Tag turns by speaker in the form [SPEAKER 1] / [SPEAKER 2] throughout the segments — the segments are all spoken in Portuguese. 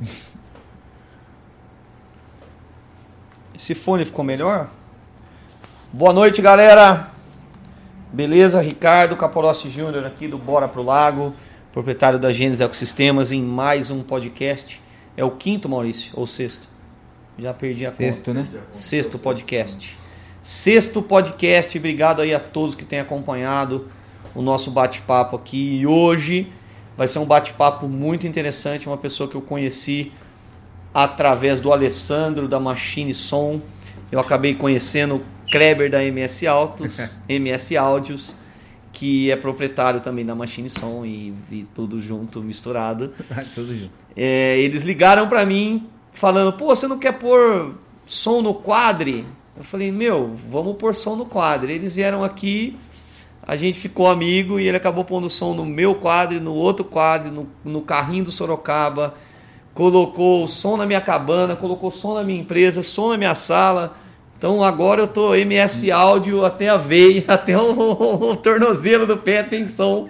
[SPEAKER 1] Esse fone ficou melhor? Boa noite, galera. Beleza? Ricardo Capolossi Júnior aqui do Bora Pro Lago, proprietário da Gênesis Ecosistemas, em mais um podcast. É o quinto, Maurício, ou sexto? Já perdi a
[SPEAKER 2] Sexto,
[SPEAKER 1] conta.
[SPEAKER 2] né?
[SPEAKER 1] Sexto podcast. Sexto podcast. Obrigado aí a todos que têm acompanhado o nosso bate-papo aqui. E hoje vai ser um bate-papo muito interessante. Uma pessoa que eu conheci através do Alessandro da Machine Som. Eu acabei conhecendo o Kleber da MS Autos, MS Áudios, que é proprietário também da Machine Som e, e tudo junto, misturado.
[SPEAKER 2] Tudo junto.
[SPEAKER 1] É, eles ligaram pra mim falando: pô, você não quer pôr som no quadre? Eu falei: meu, vamos pôr som no quadre. Eles vieram aqui, a gente ficou amigo e ele acabou pondo som no meu quadre, no outro quadre, no, no carrinho do Sorocaba. Colocou som na minha cabana, colocou som na minha empresa, som na minha sala. Então agora eu tô MS áudio até a veia, até o, o tornozelo do pé tem som.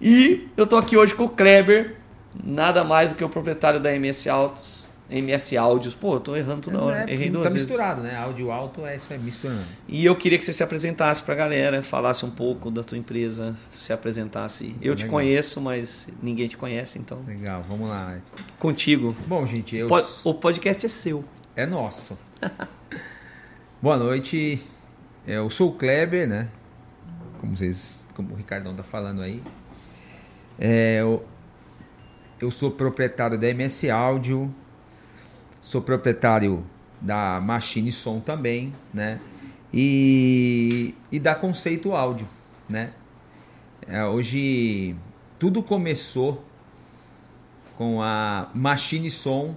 [SPEAKER 1] E eu tô aqui hoje com o Kleber, nada mais do que o proprietário da MS Autos, MS Áudios. Pô, eu tô errando toda hora,
[SPEAKER 2] É,
[SPEAKER 1] errei
[SPEAKER 2] tá
[SPEAKER 1] duas vezes.
[SPEAKER 2] misturado, né? Áudio alto é isso, é misturando.
[SPEAKER 1] E eu queria que você se apresentasse pra galera, falasse um pouco da tua empresa, se apresentasse. Eu te
[SPEAKER 2] Legal.
[SPEAKER 1] conheço, mas ninguém te conhece, então
[SPEAKER 2] Legal, vamos lá.
[SPEAKER 1] contigo.
[SPEAKER 2] Bom, gente, eu.
[SPEAKER 1] O podcast é seu.
[SPEAKER 2] É nosso. Boa noite. Eu sou o Kleber, né? Como vocês, como o Ricardão tá falando aí. É, eu, eu sou proprietário da MS Áudio. Sou proprietário da Machine Som também, né? E, e da Conceito Áudio, né? É, hoje tudo começou com a Machine Som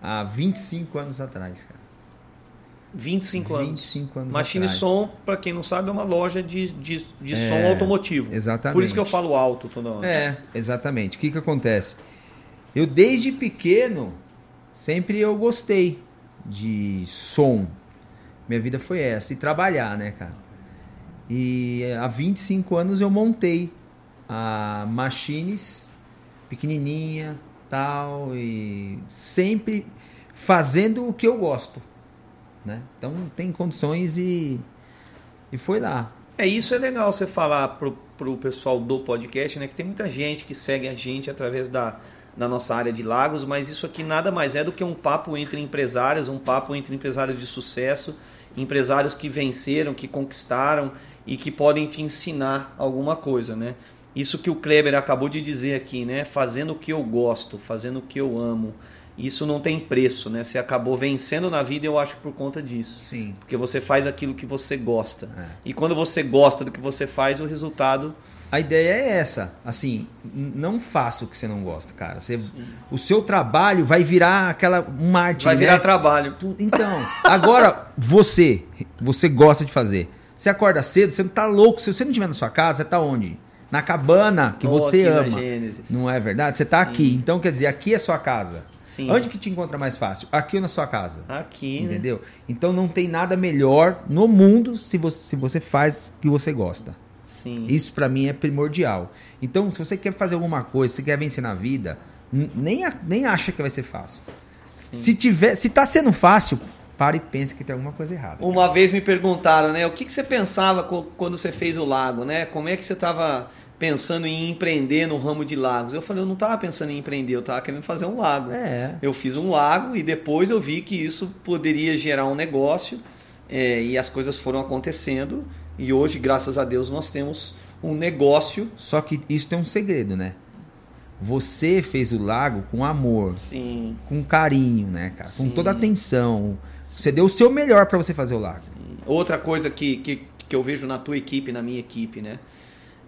[SPEAKER 2] há 25 anos atrás, cara.
[SPEAKER 1] 25 anos.
[SPEAKER 2] 25 anos
[SPEAKER 1] Machine
[SPEAKER 2] atrás.
[SPEAKER 1] Som, pra quem não sabe, é uma loja de, de, de
[SPEAKER 2] É,
[SPEAKER 1] som automotivo.
[SPEAKER 2] exatamente.
[SPEAKER 1] Por isso que eu falo alto toda hora.
[SPEAKER 2] É, exatamente. O que que acontece? Eu desde pequeno sempre eu gostei de som. Minha vida foi essa e trabalhar, né, cara? E há 25 anos eu montei a Machines pequenininha, tal e sempre fazendo o que eu gosto, né? Então tem condições e e foi lá.
[SPEAKER 1] É isso é legal você falar pro, pro pessoal do podcast, né? Que tem muita gente que segue a gente através da, da nossa área de lagos, mas isso aqui nada mais é do que um papo entre empresários, um papo entre empresários de sucesso, empresários que venceram, que conquistaram e que podem te ensinar alguma coisa, né? Isso que o Kleber acabou de dizer aqui, né? Fazendo o que eu gosto, fazendo o que eu amo. Isso não tem preço, né? Você acabou vencendo na vida, eu acho, por conta disso.
[SPEAKER 2] Sim.
[SPEAKER 1] Porque você faz aquilo que você gosta.
[SPEAKER 2] É.
[SPEAKER 1] E quando você gosta do que você faz, o resultado.
[SPEAKER 2] A ideia é essa, assim, não faça o que você não gosta, cara. Você, o seu trabalho vai virar aquela arte,
[SPEAKER 1] Vai virar
[SPEAKER 2] né?
[SPEAKER 1] trabalho.
[SPEAKER 2] Então, agora você, você gosta de fazer. Você acorda cedo, você não tá louco. Se você não estiver na sua casa, você tá onde? Na cabana que
[SPEAKER 1] Ou
[SPEAKER 2] você ama. Não é verdade? Você tá aqui. Então, quer dizer, aqui é sua casa.
[SPEAKER 1] Sim.
[SPEAKER 2] Onde que te encontra mais fácil? Aqui ou na sua casa?
[SPEAKER 1] Aqui, né?
[SPEAKER 2] Entendeu? Então não tem nada melhor no mundo se você, se você faz o que você gosta.
[SPEAKER 1] Sim.
[SPEAKER 2] Isso pra mim é primordial. Então, se você quer fazer alguma coisa, se quer vencer na vida, nem, nem acha que vai ser fácil. Se tiver, se tá sendo fácil, para e pensa que tem alguma coisa errada.
[SPEAKER 1] Uma vez me perguntaram, né? O que, que você pensava quando você fez o lago, né? Como é que você estava pensando em empreender no ramo de lagos? Eu falei, eu não estava pensando em empreender, eu estava querendo fazer um lago.
[SPEAKER 2] É.
[SPEAKER 1] Eu fiz um lago e depois eu vi que isso poderia gerar um negócio é, e as coisas foram acontecendo e hoje, graças a Deus, nós temos um negócio.
[SPEAKER 2] Só que isso tem um segredo, né? Você fez o lago com amor,
[SPEAKER 1] Sim,
[SPEAKER 2] com carinho, né, cara? Com
[SPEAKER 1] Sim.
[SPEAKER 2] toda atenção. Você deu o seu melhor pra você fazer o lago.
[SPEAKER 1] Outra coisa que, que, que eu vejo na tua equipe, na minha equipe, né?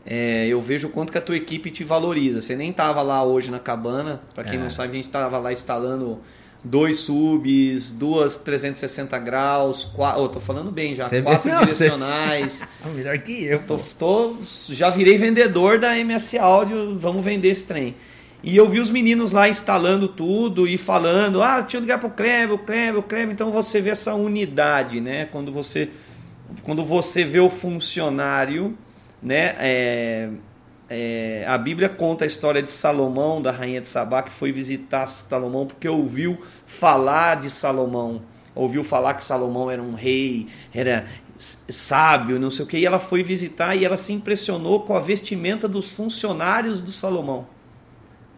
[SPEAKER 1] É, eu vejo o quanto que a tua equipe te valoriza. Você nem tava lá hoje na cabana. Para quem
[SPEAKER 2] É.
[SPEAKER 1] não sabe, a gente tava lá instalando dois subs, duas 360 graus, quatro, oh, tô falando bem já,
[SPEAKER 2] Você
[SPEAKER 1] quatro
[SPEAKER 2] Não, você-
[SPEAKER 1] direcionais.
[SPEAKER 2] É melhor que eu.
[SPEAKER 1] Tô, tô- já virei vendedor da MS Áudio, vamos vender esse trem. E eu vi os meninos lá instalando tudo e falando, ah, deixa eu ligar pro Kleber, o Kleber, o Kleber. Então você vê essa unidade, né? Quando você, quando você vê o funcionário, né? é, é, a Bíblia conta a história de Salomão, da rainha de Sabá, que foi visitar Salomão porque ouviu falar de Salomão. Ouviu falar que Salomão era um rei, era sábio, não sei o que, e ela foi visitar e ela se impressionou com a vestimenta dos funcionários do Salomão.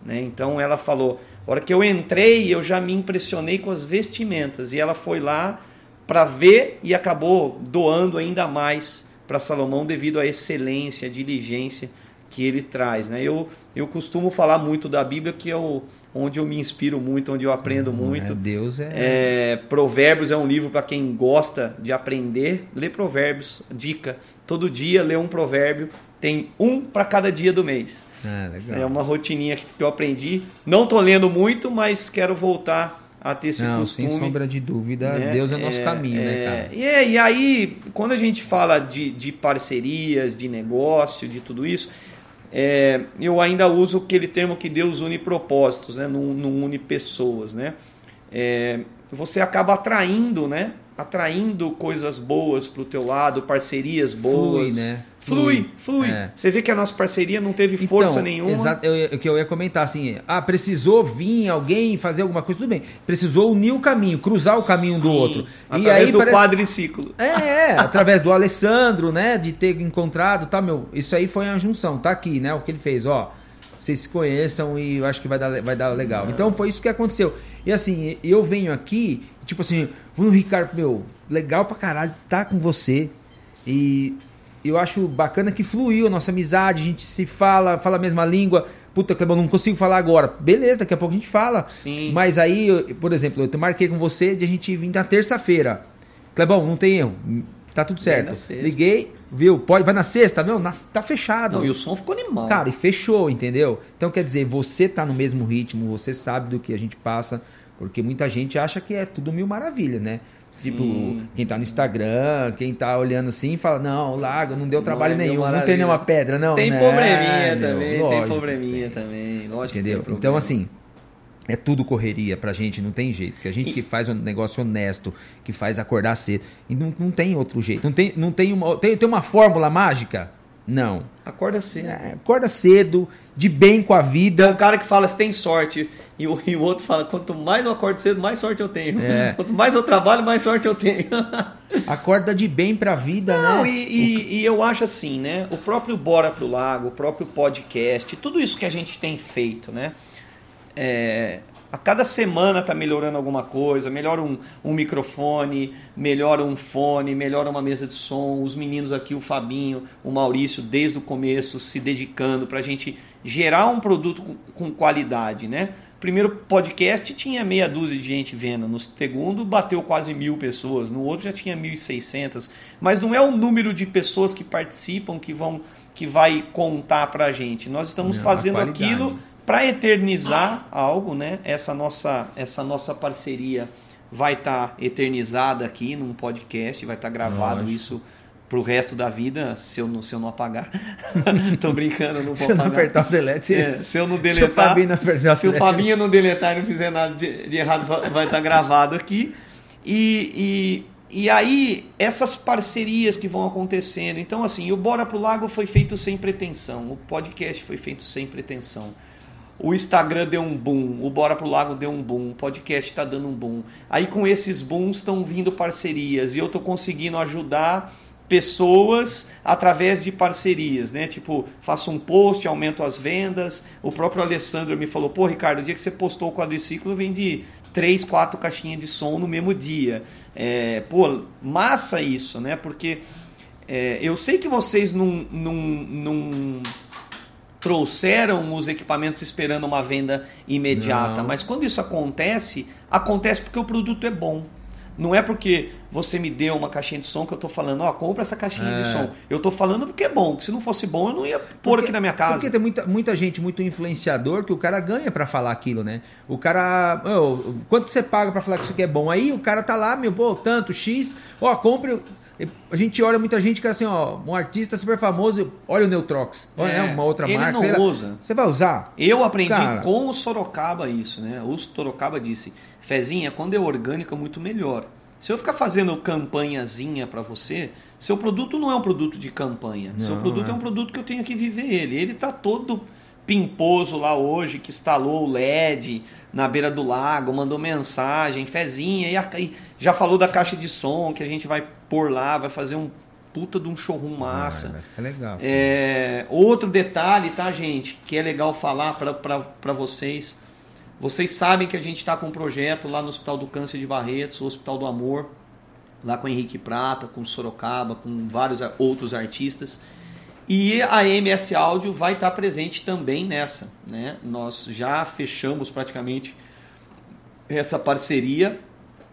[SPEAKER 1] Né? Então ela falou: a hora que eu entrei, eu já me impressionei com as vestimentas. E ela foi lá para ver e acabou doando ainda mais para Salomão devido à excelência, à diligência que ele traz. Né? Eu, eu costumo falar muito da Bíblia, que eu, onde eu me inspiro muito, onde eu aprendo hum, muito. É,
[SPEAKER 2] Deus é...
[SPEAKER 1] é... Provérbios é um livro para quem gosta de aprender. Lê Provérbios, dica. Todo dia lê um provérbio. Tem um para cada dia do mês.
[SPEAKER 2] Ah,
[SPEAKER 1] é uma rotininha que eu aprendi. Não estou lendo muito, mas quero voltar a ter esse
[SPEAKER 2] Não,
[SPEAKER 1] costume.
[SPEAKER 2] sem sombra de dúvida, né? Deus é nosso é, caminho, né, é, né, cara?
[SPEAKER 1] E, é, e aí, quando a gente fala de, de parcerias, de negócio, de tudo isso, é, eu ainda uso aquele termo que Deus une propósitos, né? não, não une pessoas. Né? É, você acaba atraindo, né? atraindo coisas boas para o teu lado, parcerias boas.
[SPEAKER 2] Flui, né?
[SPEAKER 1] Flui, flui. É. Você vê que a nossa parceria não teve então, força nenhuma.
[SPEAKER 2] Exato, o que eu ia comentar assim, ah, precisou vir alguém fazer alguma coisa, tudo bem. Precisou unir o caminho, cruzar o caminho Sim, do outro.
[SPEAKER 1] Através e aí do parece... quadriciclo.
[SPEAKER 2] É, é, através do Alessandro, né, de ter encontrado, tá, meu, isso aí foi uma junção, tá aqui, né, o que ele fez, ó. Vocês se conheçam e eu acho que vai dar, vai dar legal. É. Então foi isso que aconteceu. E assim, eu venho aqui, tipo assim, vou no Ricardo, meu, legal pra caralho, tá com você. E eu acho bacana que fluiu a nossa amizade, a gente se fala, fala a mesma língua. Puta, Clebão, não consigo falar agora. Beleza, daqui a pouco a gente fala.
[SPEAKER 1] Sim.
[SPEAKER 2] Mas aí, por exemplo, eu marquei com você de a gente vir na terça-feira. Clebão, não tem erro. Tá tudo certo. Liguei, viu? Pode, vai na sexta, meu, na, tá fechado.
[SPEAKER 1] Não, e o som ficou animal.
[SPEAKER 2] Cara, e fechou, entendeu? Então quer dizer, você tá no mesmo ritmo, você sabe do que a gente passa, porque muita gente acha que é tudo mil maravilhas, né? Tipo, Sim. quem tá no Instagram, quem tá olhando assim, fala: Não, o lago não deu trabalho não nenhum, não tem nenhuma pedra, não.
[SPEAKER 1] Tem
[SPEAKER 2] né?
[SPEAKER 1] probleminha também, lógico, tem probleminha tem. também. Lógico
[SPEAKER 2] Entendeu? Então, assim, é tudo correria pra gente, não tem jeito. Que a gente e... que faz um negócio honesto, que faz acordar cedo. E não, não tem outro jeito. Não tem, não tem, uma, tem, tem uma fórmula mágica? Não.
[SPEAKER 1] Acorda cedo.
[SPEAKER 2] É, acorda cedo, de bem com a vida.
[SPEAKER 1] É um cara que fala: Você tem sorte e o, e o outro fala: quanto mais eu acordo cedo, mais sorte eu tenho. É. Quanto mais eu trabalho, mais sorte eu tenho.
[SPEAKER 2] Acorda de bem pra vida,
[SPEAKER 1] Não,
[SPEAKER 2] né?
[SPEAKER 1] E, e, e, eu acho assim, né? O próprio Bora pro Lago, o próprio podcast, tudo isso que a gente tem feito, né? É, a cada semana tá melhorando alguma coisa, melhora um, um microfone, melhora um fone, melhora uma mesa de som. Os meninos aqui, o Fabinho, o Maurício, desde o começo se dedicando para a gente gerar um produto com, com qualidade, né? Primeiro podcast tinha meia dúzia de gente vendo, no segundo bateu quase mil pessoas, no outro já tinha 1.600, mas não é o número de pessoas que participam que vão que vai contar para a gente. Nós estamos não, fazendo aquilo para eternizar algo, né? Essa nossa essa nossa parceria vai estar tá eternizada aqui num podcast, vai estar tá gravado Lógico. isso pro resto da vida, se eu não, se eu não apagar. Tô brincando, não vou
[SPEAKER 2] se
[SPEAKER 1] apagar.
[SPEAKER 2] não apertar o delete, se,
[SPEAKER 1] é, se eu não deletar. Se o Fabinho não, apertar se o Fabinho não deletar e não fizer nada de, de errado, vai estar tá gravado aqui. E, e, e aí, essas parcerias que vão acontecendo. Então, assim, o Bora pro Lago foi feito sem pretensão. O podcast foi feito sem pretensão. O Instagram deu um boom, o Bora pro Lago deu um boom, o podcast está dando um boom. Aí com esses booms estão vindo parcerias e eu estou conseguindo ajudar pessoas através de parcerias, né? Tipo, faço um post, aumento as vendas. O próprio Alessandro me falou: pô, Ricardo, o dia que você postou o quadriciclo, eu vendi três, quatro caixinhas de som no mesmo dia. É, pô, massa isso, né? Porque é, eu sei que vocês não, não, não trouxeram os equipamentos esperando uma venda imediata, não. mas quando isso acontece, acontece porque o produto é bom. Não é porque você me deu uma caixinha de som que eu tô falando, ó, compra essa caixinha é. de som. Eu tô falando porque é bom. Se não fosse bom, eu não ia pôr porque, aqui na minha casa.
[SPEAKER 2] Porque tem muita, muita gente, muito influenciador, que o cara ganha para falar aquilo, né? O cara. Oh, quanto você paga para falar que isso aqui é bom? Aí o cara tá lá, meu, pô, tanto, X, ó, compre. A gente olha muita gente que é assim, ó, um artista super famoso, olha o Neutrox, olha é, uma outra
[SPEAKER 1] ele
[SPEAKER 2] marca.
[SPEAKER 1] Ele não usa.
[SPEAKER 2] Você vai usar?
[SPEAKER 1] Eu aprendi cara, com o Sorocaba isso, né? O Sorocaba disse, Fezinha, quando é orgânica, muito melhor. Se eu ficar fazendo campanhazinha para você, seu produto não é um produto de campanha.
[SPEAKER 2] Não,
[SPEAKER 1] seu produto
[SPEAKER 2] é.
[SPEAKER 1] é. um produto que eu tenho que viver ele. Ele tá todo pimposo lá hoje, que instalou o LED na beira do lago, mandou mensagem, fezinha, e, a- e já falou da caixa de som que a gente vai pôr lá, vai fazer um puta de um showroom massa.
[SPEAKER 2] Ah, ficar legal.
[SPEAKER 1] É, outro detalhe, tá, gente, que é legal falar para vocês. Vocês sabem que a gente está com um projeto lá no Hospital do Câncer de Barretos, o Hospital do Amor, lá com Henrique Prata, com Sorocaba, com vários outros artistas. E a MS Áudio vai estar presente também nessa. Né? Nós já fechamos praticamente essa parceria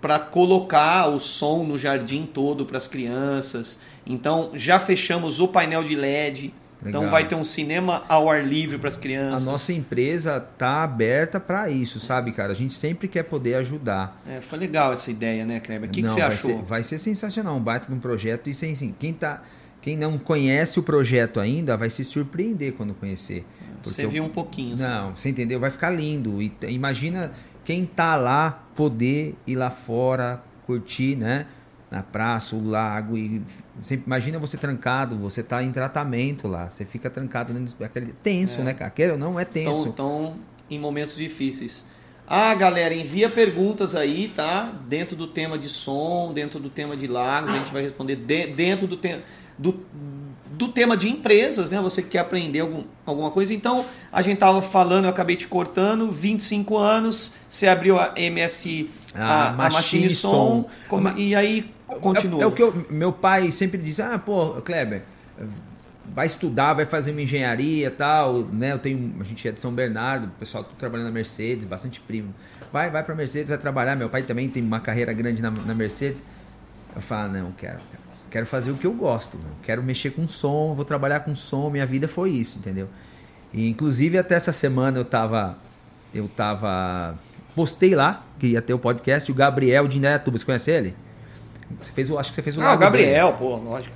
[SPEAKER 1] para colocar o som no jardim todo para as crianças. Então já fechamos o painel de LED. Então
[SPEAKER 2] Legal.
[SPEAKER 1] vai ter um cinema ao ar livre para as
[SPEAKER 2] A
[SPEAKER 1] crianças.
[SPEAKER 2] nossa empresa tá aberta para isso, sabe, cara? A gente sempre quer poder ajudar.
[SPEAKER 1] É, foi legal essa ideia, né, Kleber? O que, que você
[SPEAKER 2] vai
[SPEAKER 1] achou?
[SPEAKER 2] Ser, vai ser sensacional, um baita de um projeto. E sem, assim, quem, tá, quem não conhece o projeto ainda vai se surpreender quando conhecer. Porque
[SPEAKER 1] Você viu um pouquinho. assim.
[SPEAKER 2] Não, você entendeu? Vai ficar lindo. E imagina quem tá lá poder ir lá fora, curtir, né? Na praça, o lago. E sempre, imagina você trancado, você tá em tratamento lá. Você fica trancado dentro daquele. Tenso,
[SPEAKER 1] É.
[SPEAKER 2] né, cara? Quer ou não, é tenso.
[SPEAKER 1] Estão Então, em momentos difíceis. Ah, galera, envia perguntas aí, tá? Dentro do tema de som, dentro do tema de lagos, a gente vai responder de- dentro do, tema do, do tema de empresas, né? Você que quer aprender algum, alguma coisa. Então, a gente tava falando, eu acabei te cortando, 25 anos, você abriu a MS, a,
[SPEAKER 2] A
[SPEAKER 1] a
[SPEAKER 2] Machine
[SPEAKER 1] Machine
[SPEAKER 2] Som.
[SPEAKER 1] Como-
[SPEAKER 2] Ma-
[SPEAKER 1] e aí continua.
[SPEAKER 2] É, é o que eu- meu pai sempre diz: ah, pô, Kleber, vai estudar, vai fazer uma engenharia e tal, né? Eu tenho, a gente é de São Bernardo, o pessoal tudo trabalhando na Mercedes, bastante primo. Vai, vai pra Mercedes, vai trabalhar. Meu pai também tem uma carreira grande na, na Mercedes. Eu falo, não, quero, quero, quero fazer o que eu gosto, meu. quero mexer com som, vou trabalhar com som, minha vida foi isso, entendeu? E, inclusive até essa semana eu tava, eu tava, postei lá que ia ter o podcast, o Gabriel de Indaiatuba, você conhece ele? Você fez o, acho que você fez o
[SPEAKER 1] Ah, o
[SPEAKER 2] lago dele.
[SPEAKER 1] Gabriel, pô, lógico.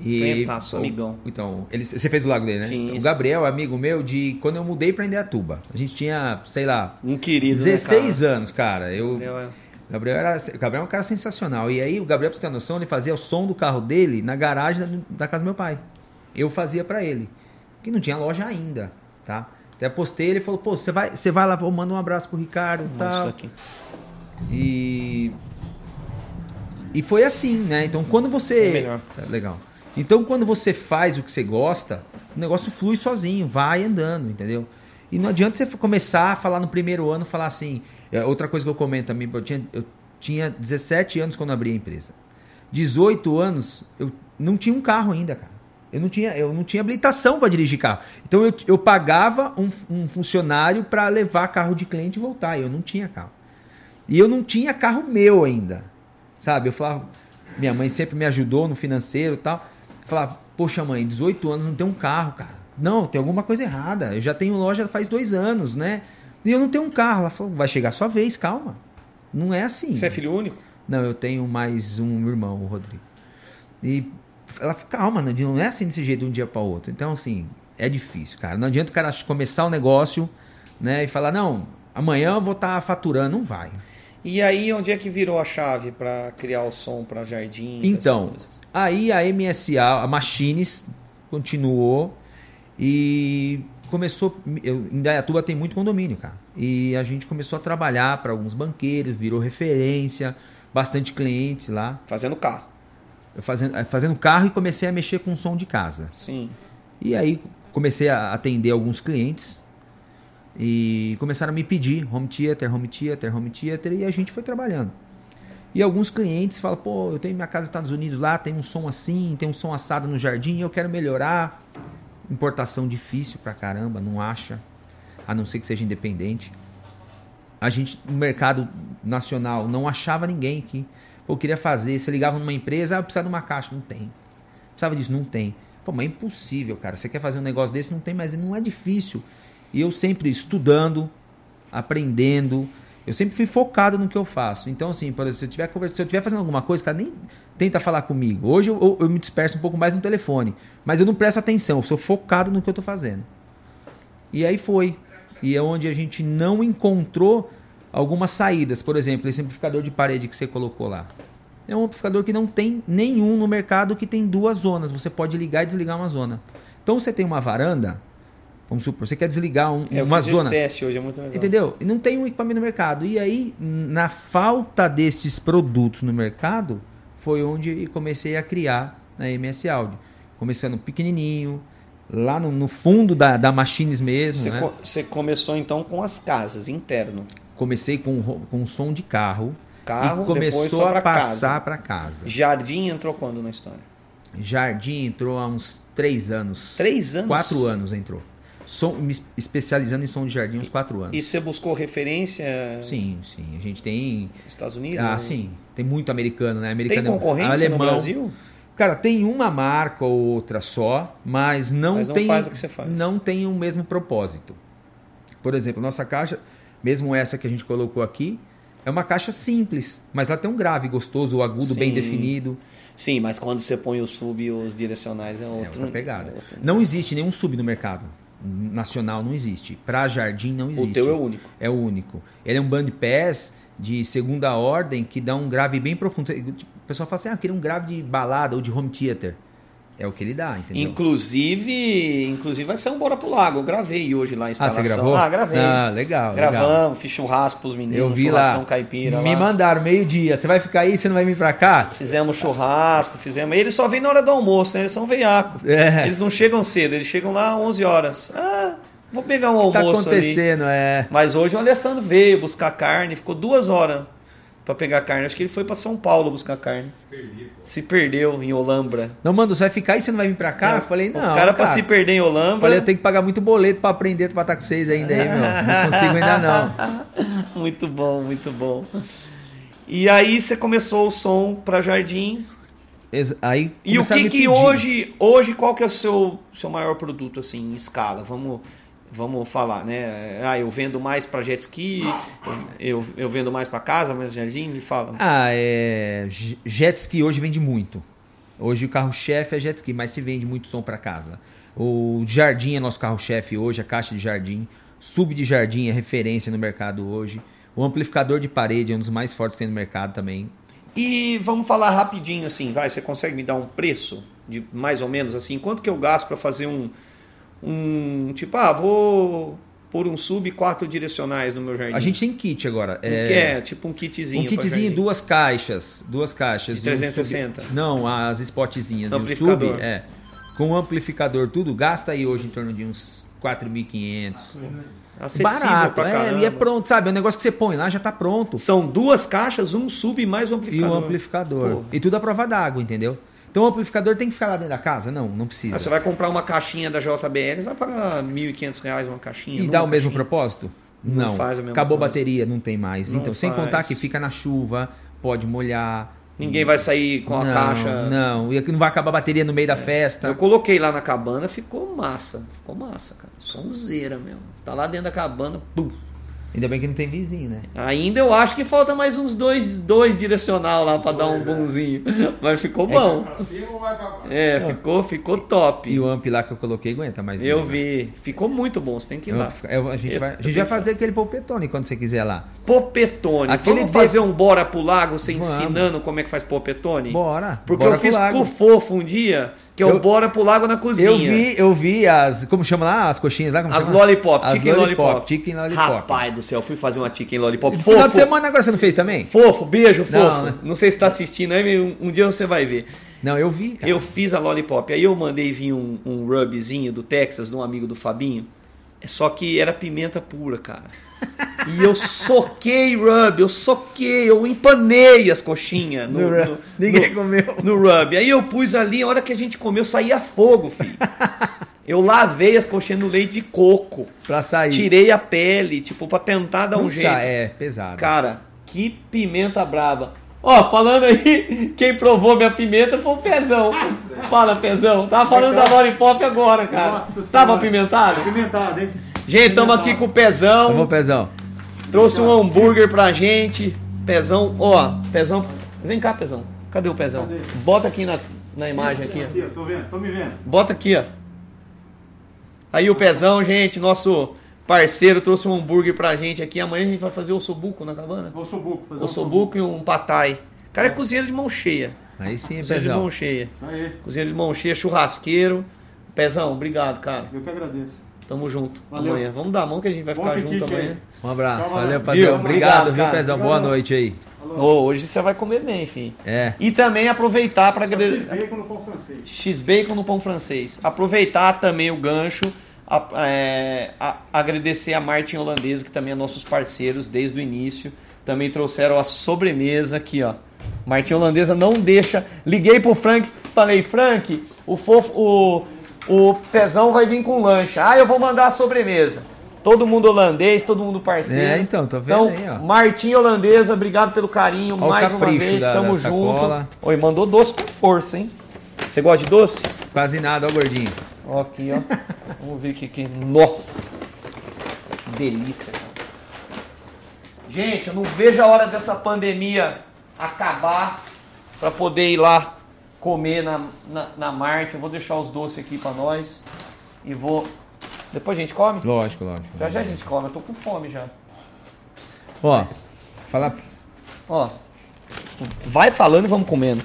[SPEAKER 2] E,
[SPEAKER 1] Clientaço, amigão.
[SPEAKER 2] Então, ele, você fez o lago dele, né?
[SPEAKER 1] Sim,
[SPEAKER 2] Então, o. Gabriel, é amigo meu, de quando eu mudei pra Indaiatuba. A gente tinha, sei lá,
[SPEAKER 1] Um querido,
[SPEAKER 2] 16
[SPEAKER 1] né,
[SPEAKER 2] anos, cara. Eu,
[SPEAKER 1] cara? Gabriel é-
[SPEAKER 2] Gabriel era, o Gabriel é um cara sensacional. E aí, o Gabriel, pra você ter noção, ele fazia o som do carro dele na garagem da, da casa do meu pai. Eu fazia pra ele. Que não tinha loja ainda, tá? Até postei, ele falou, pô, você vai, você vai lá, manda um abraço pro Ricardo e tal.
[SPEAKER 1] daqui.
[SPEAKER 2] E. E foi assim, né? Então quando
[SPEAKER 1] Sim,
[SPEAKER 2] você.
[SPEAKER 1] melhor.
[SPEAKER 2] É, Legal. Então quando você faz o que você gosta, o negócio flui sozinho, vai andando, entendeu? E não adianta você começar a falar no primeiro ano, falar assim. É, outra coisa que eu comento eu tinha, eu tinha 17 anos quando abri a empresa. 18 anos, eu não tinha um carro ainda, cara. Eu não tinha, eu não tinha habilitação para dirigir carro. Então eu, eu pagava um, um funcionário para levar carro de cliente e voltar. Eu não tinha carro. E eu não tinha carro meu ainda. Sabe? Eu falava, minha mãe sempre me ajudou no financeiro e tal. Eu falava, poxa mãe, 18 anos não tem um carro, cara. Não, tem alguma coisa errada. Eu já tenho loja faz dois anos, né? E eu não tenho um carro. Ela falou, vai chegar a sua vez, calma. Não é assim.
[SPEAKER 1] Você é filho único?
[SPEAKER 2] Não, eu tenho mais um irmão, o Rodrigo. E ela falou, calma, Nandinho, não é assim desse jeito de um dia para outro. Então, assim, é difícil, cara. Não adianta o cara começar o negócio, né, e falar, não, amanhã eu vou estar faturando. Não vai.
[SPEAKER 1] E aí, onde é que virou a chave para criar o som para jardim?
[SPEAKER 2] Então, aí a MSA, a Machines, continuou e começou. Eu, em Dayatuba tem muito condomínio, cara. E a gente começou a trabalhar para alguns banqueiros, virou referência, bastante clientes lá.
[SPEAKER 1] Fazendo carro.
[SPEAKER 2] Eu fazendo, eh, fazendo carro e comecei a mexer com som de casa.
[SPEAKER 1] Sim.
[SPEAKER 2] E aí comecei a atender alguns clientes e começaram a me pedir home theater, home theater, home theater e a gente foi trabalhando. E alguns clientes falam, pô, eu tenho minha casa nos Estados Unidos lá, tem um som assim, tem um som assado no jardim, eu quero melhorar. Importação difícil pra caramba, não acha, a não ser que seja independente. A gente, no mercado nacional, não achava ninguém que, pô, queria fazer. Você ligava numa empresa, ah, precisa de uma caixa, não tem. Precisava disso, não tem. Pô, mas é impossível, cara. Você quer fazer um negócio desse, não tem, mas não é difícil. E eu sempre estudando, aprendendo. Eu sempre fui focado no que eu faço. Então, assim, por exemplo, se eu estiver conversando, se eu estiver fazendo alguma coisa, cara, nem tenta falar comigo. Hoje eu, eu- eu me disperso um pouco mais no telefone. Mas eu não presto atenção, eu sou focado no que eu estou fazendo. E aí foi. E é onde a gente não encontrou algumas saídas. Por exemplo, esse amplificador de parede que você colocou lá. É um amplificador que não tem nenhum no mercado que tem duas zonas. Você pode ligar e desligar uma zona. Então você tem uma varanda, vamos supor, você quer desligar um,
[SPEAKER 1] É, eu
[SPEAKER 2] uma
[SPEAKER 1] fiz
[SPEAKER 2] zona.
[SPEAKER 1] teste hoje, é muito legal.
[SPEAKER 2] Entendeu? E não tem um equipamento no mercado. E aí, na falta destes produtos no mercado, foi onde comecei a criar a MS Audio. Começando pequenininho, lá no, no fundo da, da Machines mesmo.
[SPEAKER 1] Você,
[SPEAKER 2] né?
[SPEAKER 1] co- você começou então com as casas, interno.
[SPEAKER 2] Comecei com, com som de carro.
[SPEAKER 1] Carro,
[SPEAKER 2] e começou a passar para casa.
[SPEAKER 1] Jardim entrou quando na história?
[SPEAKER 2] Jardim entrou há uns três anos.
[SPEAKER 1] Três anos?
[SPEAKER 2] Quatro anos entrou. Som, me es- especializando em som de jardim uns quatro anos.
[SPEAKER 1] E você buscou referência
[SPEAKER 2] Sim, sim. A gente tem.
[SPEAKER 1] Estados Unidos?
[SPEAKER 2] Ah,
[SPEAKER 1] Ou-
[SPEAKER 2] sim. Tem muito americano, né?
[SPEAKER 1] Tem
[SPEAKER 2] Americano é-
[SPEAKER 1] concorrência
[SPEAKER 2] alemão.
[SPEAKER 1] no Brasil?
[SPEAKER 2] Cara, tem uma marca ou outra só, mas não
[SPEAKER 1] Mas não
[SPEAKER 2] tem
[SPEAKER 1] faz o que você faz.
[SPEAKER 2] não tem o mesmo propósito. Por exemplo, nossa caixa, mesmo essa que a gente colocou aqui, é uma caixa simples, mas ela tem um grave gostoso, o agudo bem
[SPEAKER 1] Sim.
[SPEAKER 2] definido,
[SPEAKER 1] Sim, mas quando você põe o sub e os direcionais é
[SPEAKER 2] é
[SPEAKER 1] outro.
[SPEAKER 2] outra pegada.
[SPEAKER 1] é outro-
[SPEAKER 2] Não existe nenhum sub no mercado nacional, não existe. Para jardim não existe.
[SPEAKER 1] O teu é o único.
[SPEAKER 2] É o único. Ele é um band pass de segunda ordem que dá um grave bem profundo. Tipo, O pessoal fala assim, ah, eu queria um grave de balada ou de home theater. É o que ele dá, entendeu?
[SPEAKER 1] Inclusive, inclusive vai ser um Bora pro Lago. Eu gravei hoje lá a
[SPEAKER 2] Ah,
[SPEAKER 1] instalação.
[SPEAKER 2] você gravou?
[SPEAKER 1] Ah, gravei.
[SPEAKER 2] Ah, legal, legal.
[SPEAKER 1] Gravamos, fiz churrasco pros meninos,
[SPEAKER 2] Eu vi lá.
[SPEAKER 1] caipira
[SPEAKER 2] Me
[SPEAKER 1] lá.
[SPEAKER 2] mandaram meio-dia. Você vai ficar aí? Você não vai vir pra cá?
[SPEAKER 1] Fizemos churrasco, fizemos. Eles só vêm na hora do almoço, né? Eles são veiaco.
[SPEAKER 2] É.
[SPEAKER 1] Eles não chegam cedo, eles chegam lá às 11 horas. Ah, vou pegar um
[SPEAKER 2] Tá
[SPEAKER 1] almoço ali.
[SPEAKER 2] acontecendo, é.
[SPEAKER 1] Mas hoje o Alessandro veio buscar carne, ficou duas horas pra pegar carne. Acho que ele foi pra São Paulo buscar carne. Se perdeu em Olambra.
[SPEAKER 2] Não, mano, você vai ficar aí? Você não vai vir pra cá? eu falei, não.
[SPEAKER 1] O cara, pra se perder em Olambra.
[SPEAKER 2] Falei, eu tenho que pagar muito boleto pra aprender pra estar com vocês ainda aí, meu. Não consigo ainda não.
[SPEAKER 1] muito bom, muito bom. E aí você começou o som para Jardim.
[SPEAKER 2] Aí
[SPEAKER 1] E o que que
[SPEAKER 2] pedir.
[SPEAKER 1] hoje, hoje qual que é o seu, seu maior produto assim, em escala? Vamos vamos falar, né? Ah, eu vendo mais para jet ski, eu, eu vendo mais para casa, mas Jardim, me fala.
[SPEAKER 2] Ah, é. Jet ski hoje vende muito. Hoje o carro-chefe é jet ski, mas se vende muito som pra casa. O jardim é nosso carro-chefe hoje, a caixa de jardim. Sub de jardim é referência no mercado hoje. O amplificador de parede é um dos mais fortes que tem no mercado também.
[SPEAKER 1] E vamos falar rapidinho assim, vai, você consegue me dar um preço de mais ou menos assim, quanto que eu gasto para fazer um um tipo, ah, vou pôr um sub e quatro direcionais no meu jardim.
[SPEAKER 2] A gente tem kit agora.
[SPEAKER 1] Um que é tipo um kitzinho.
[SPEAKER 2] Um kitzinho, duas caixas. Duas caixas.
[SPEAKER 1] De
[SPEAKER 2] e um
[SPEAKER 1] 360?
[SPEAKER 2] sub- não, as spotzinhas. E o sub,
[SPEAKER 1] Amplificador.
[SPEAKER 2] é. Com o amplificador, tudo, gasta aí hoje em torno de uns 4.500.
[SPEAKER 1] Acessível
[SPEAKER 2] Barato,
[SPEAKER 1] pra
[SPEAKER 2] é,
[SPEAKER 1] caramba.
[SPEAKER 2] e é pronto, sabe? É um negócio que você põe lá, já tá pronto.
[SPEAKER 1] São duas caixas, um sub e mais um
[SPEAKER 2] E
[SPEAKER 1] amplificador.
[SPEAKER 2] o amplificador.
[SPEAKER 1] Pô.
[SPEAKER 2] E tudo à prova d'água, entendeu? Então o amplificador tem que ficar lá dentro da casa? Não, não precisa.
[SPEAKER 1] Ah, você vai comprar uma caixinha da JBL, você vai pagar 1.500 reais uma caixinha.
[SPEAKER 2] E dá o mesmo
[SPEAKER 1] caixinha.
[SPEAKER 2] propósito?
[SPEAKER 1] Não
[SPEAKER 2] Não.
[SPEAKER 1] faz a mesma
[SPEAKER 2] Acabou a bateria, não tem mais.
[SPEAKER 1] Não
[SPEAKER 2] então, sem
[SPEAKER 1] faz.
[SPEAKER 2] contar que fica na chuva, pode molhar.
[SPEAKER 1] Ninguém vai sair com a
[SPEAKER 2] não,
[SPEAKER 1] caixa.
[SPEAKER 2] Não, e não vai acabar a bateria no meio da festa.
[SPEAKER 1] Eu coloquei lá na cabana, ficou massa. Ficou massa, cara. Sonzeira mesmo. Tá lá dentro da cabana, pum.
[SPEAKER 2] Ainda bem que não tem vizinho, né?
[SPEAKER 1] Ainda eu acho que falta mais uns dois, dois direcional lá pra dar um bonzinho. Mas ficou bom. É, ficou, ficou top.
[SPEAKER 2] E o amp lá que eu coloquei aguenta mais.
[SPEAKER 1] Eu
[SPEAKER 2] né?
[SPEAKER 1] vi. Ficou muito bom, você tem que ir
[SPEAKER 2] Eu-
[SPEAKER 1] lá.
[SPEAKER 2] eu- a gente
[SPEAKER 1] Eu-
[SPEAKER 2] vai, a gente vai
[SPEAKER 1] que
[SPEAKER 2] fazer aquele polpetone quando você quiser lá.
[SPEAKER 1] Popetone.
[SPEAKER 2] Aquele
[SPEAKER 1] Vamos
[SPEAKER 2] de-
[SPEAKER 1] fazer um bora pro lago, você
[SPEAKER 2] Vamos.
[SPEAKER 1] ensinando como é que faz popetone?
[SPEAKER 2] Bora.
[SPEAKER 1] Porque
[SPEAKER 2] bora
[SPEAKER 1] eu fiz com o fofo um dia, que é o
[SPEAKER 2] Eu-
[SPEAKER 1] bora pro lago na cozinha.
[SPEAKER 2] Eu vi, eu vi as. Como chama lá? As coxinhas lá?
[SPEAKER 1] As
[SPEAKER 2] chama?
[SPEAKER 1] lollipop,
[SPEAKER 2] As
[SPEAKER 1] chicken lollipop.
[SPEAKER 2] Chicken lollipop.
[SPEAKER 1] Rapaz do céu, fui fazer uma chicken lollipop.
[SPEAKER 2] No
[SPEAKER 1] Fofo,
[SPEAKER 2] final de semana agora você não fez também?
[SPEAKER 1] fofo, beijo, fofo.
[SPEAKER 2] Não,
[SPEAKER 1] Não,
[SPEAKER 2] né?
[SPEAKER 1] sei se tá assistindo aí, um, um dia você vai ver.
[SPEAKER 2] Não, eu vi, cara.
[SPEAKER 1] Eu fiz a lollipop, aí eu mandei vir um, um rubzinho do Texas, de um amigo do Fabinho. É Só que era pimenta pura, cara. E eu soquei rub, eu soquei, eu empanei as coxinhas no,
[SPEAKER 2] No rub.
[SPEAKER 1] no-
[SPEAKER 2] Ninguém
[SPEAKER 1] no-
[SPEAKER 2] comeu.
[SPEAKER 1] no rub. Aí eu pus ali, a hora que a gente comeu, saía fogo, filho. Eu lavei as coxinhas no leite de coco.
[SPEAKER 2] Pra sair.
[SPEAKER 1] Tirei a pele, tipo, pra tentar dar um jeito.
[SPEAKER 2] É, pesado.
[SPEAKER 1] Cara, que pimenta brava. Ó, falando aí, quem provou minha pimenta foi o Pezão. Fala, Pezão. Tava falando da Lollipop agora, cara.
[SPEAKER 3] Nossa
[SPEAKER 1] Tava apimentado?
[SPEAKER 3] Apimentado, hein?
[SPEAKER 1] Gente, estamos aqui com o Pezão.
[SPEAKER 2] Pezão.
[SPEAKER 1] Trouxe um hambúrguer pra gente. Pezão, ó, Pezão. Vem cá, Pezão. Cadê o Pezão?
[SPEAKER 3] Cadê?
[SPEAKER 1] Bota aqui na, na imagem aqui.
[SPEAKER 3] Aqui, ó, tô vendo, tô me vendo.
[SPEAKER 1] Bota aqui, ó. Aí o Pezão, gente, nosso parceiro, trouxe um hambúrguer pra gente aqui. Amanhã a gente vai fazer ossobuco na cabana.
[SPEAKER 3] Ossobuco. fazer
[SPEAKER 1] Ossobuco e um patai. O cara é cozinheiro de mão cheia.
[SPEAKER 2] Aí sim,
[SPEAKER 1] Cozinheiro de mão cheia.
[SPEAKER 3] Isso aí.
[SPEAKER 1] Cozinheiro de mão cheia, churrasqueiro. Pezão, obrigado, cara.
[SPEAKER 3] Eu que agradeço.
[SPEAKER 1] Tamo junto.
[SPEAKER 3] Valeu.
[SPEAKER 1] Amanhã. Vamos dar a mão que a gente vai
[SPEAKER 3] Bom
[SPEAKER 1] ficar
[SPEAKER 3] apetite
[SPEAKER 1] junto
[SPEAKER 3] aí.
[SPEAKER 1] amanhã.
[SPEAKER 2] Um abraço.
[SPEAKER 3] Tchau,
[SPEAKER 2] Valeu,
[SPEAKER 3] valeu.
[SPEAKER 2] Pezão. Obrigado,
[SPEAKER 1] Obrigado,
[SPEAKER 2] viu,
[SPEAKER 1] cara.
[SPEAKER 2] Pezão? Boa noite aí.
[SPEAKER 1] Ô, hoje você vai comer bem, filho.
[SPEAKER 2] É.
[SPEAKER 1] E também aproveitar para agradecer.
[SPEAKER 3] X-Bacon no pão francês.
[SPEAKER 1] X-Bacon no pão francês. Aproveitar também o gancho, a- é, a- agradecer a Martin Holandesa, que também é nossos parceiros desde o início. Também trouxeram a sobremesa aqui, ó. Martin Holandesa não deixa. Liguei pro Frank, falei, Frank, o fofo, o, o pezão vai vir com lanche. Ah, eu vou mandar a sobremesa. Todo mundo holandês, todo mundo parceiro.
[SPEAKER 2] É, então, tô vendo aí, ó.
[SPEAKER 1] Martim Holandesa, obrigado pelo carinho
[SPEAKER 2] Ó o
[SPEAKER 1] mais uma vez.
[SPEAKER 2] da-
[SPEAKER 1] Tamo
[SPEAKER 2] da
[SPEAKER 1] junto.
[SPEAKER 2] sacola.
[SPEAKER 1] Oi, mandou doce com força, hein? Você gosta de doce?
[SPEAKER 2] Quase nada, ó, gordinho.
[SPEAKER 1] Ó, aqui, ó. Vamos ver o que que. Nossa! Que delícia, cara. Gente, eu não vejo a hora dessa pandemia acabar para poder ir lá comer na, na, na Marte. Eu vou deixar os doces aqui para nós. E vou. Depois a gente come?
[SPEAKER 2] Lógico, lógico.
[SPEAKER 1] Já já a gente come, eu tô com fome já.
[SPEAKER 2] Ó, fala.
[SPEAKER 1] Ó. Vai falando e vamos comendo.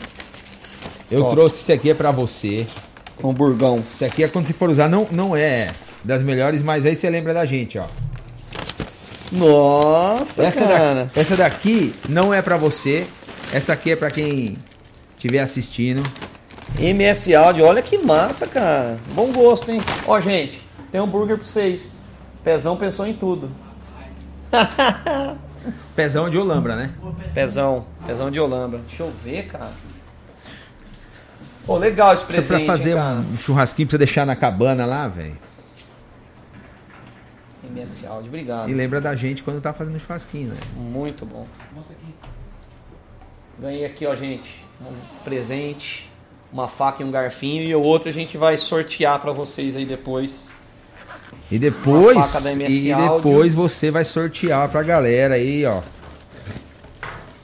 [SPEAKER 2] Eu
[SPEAKER 1] Ó.
[SPEAKER 2] trouxe isso aqui é pra você.
[SPEAKER 1] Hamburgão.
[SPEAKER 2] Isso aqui é quando se for usar, não, não é das melhores, mas aí você lembra da gente, ó.
[SPEAKER 1] Nossa,
[SPEAKER 2] Essa,
[SPEAKER 1] cara.
[SPEAKER 2] da, essa daqui não é pra você. Essa aqui é pra quem estiver assistindo.
[SPEAKER 1] MS Audio, olha que massa, cara. Bom gosto, hein? Ó, gente, tem hambúrguer pra vocês. Pezão pensou em tudo.
[SPEAKER 2] Pezão de Olambra, né?
[SPEAKER 1] Pezão, pezão de Olambra. Deixa eu ver, cara. Pô, legal esse
[SPEAKER 2] é
[SPEAKER 1] presente,
[SPEAKER 2] pra fazer
[SPEAKER 1] hein, cara.
[SPEAKER 2] um churrasquinho pra você deixar na cabana lá, velho.
[SPEAKER 1] MS Audio, obrigado.
[SPEAKER 2] E lembra da gente quando tá fazendo churrasquinho, né?
[SPEAKER 1] Muito bom. Ganhei aqui, ó, gente, um presente, uma faca e um garfinho e o outro a gente vai sortear pra vocês aí depois.
[SPEAKER 2] E depois,
[SPEAKER 1] Uma faca da MS
[SPEAKER 2] e depois você vai sortear pra galera aí, ó.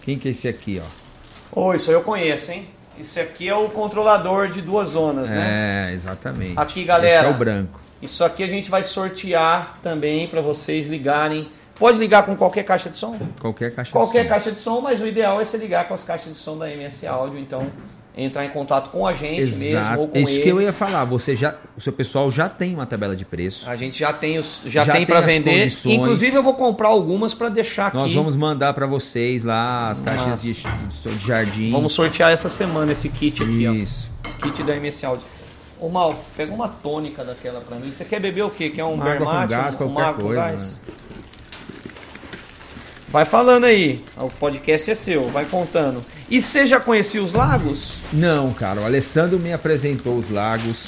[SPEAKER 2] Quem que é esse aqui, ó?
[SPEAKER 1] Ô, isso eu conheço, hein? Esse aqui é o controlador de duas zonas, né?
[SPEAKER 2] É, exatamente.
[SPEAKER 1] Aqui, galera.
[SPEAKER 2] Esse é o branco.
[SPEAKER 1] Isso aqui a gente vai sortear também pra vocês ligarem. Pode ligar com qualquer caixa de som?
[SPEAKER 2] Qualquer caixa
[SPEAKER 1] Qualquer
[SPEAKER 2] de som.
[SPEAKER 1] caixa de som, mas o ideal é você ligar com as caixas de som da MS Audio, então entrar em contato com a gente mesmo ou com
[SPEAKER 2] Isso
[SPEAKER 1] eles.
[SPEAKER 2] que eu ia falar. Você já, o seu pessoal já tem uma tabela de preço.
[SPEAKER 1] A gente já tem os, já,
[SPEAKER 2] Já
[SPEAKER 1] tem
[SPEAKER 2] tem
[SPEAKER 1] para vender.
[SPEAKER 2] condições.
[SPEAKER 1] Inclusive eu vou comprar algumas para deixar aqui.
[SPEAKER 2] Nós vamos mandar pra vocês lá as
[SPEAKER 1] Nossa.
[SPEAKER 2] de, de, de jardim.
[SPEAKER 1] Vamos sortear essa semana esse kit aqui, ó.
[SPEAKER 2] Isso.
[SPEAKER 1] Kit da MS Audio. Ô Mal, pega uma tônica daquela pra mim. Você quer beber o quê? Quer um
[SPEAKER 2] Uma água com
[SPEAKER 1] Bermate,
[SPEAKER 2] gás,
[SPEAKER 1] um,
[SPEAKER 2] qualquer
[SPEAKER 1] com
[SPEAKER 2] coisa,
[SPEAKER 1] gás? Vai falando aí. O podcast é seu, vai contando. E você já conhecia os lagos?
[SPEAKER 2] Não, cara, o Alessandro me apresentou os lagos.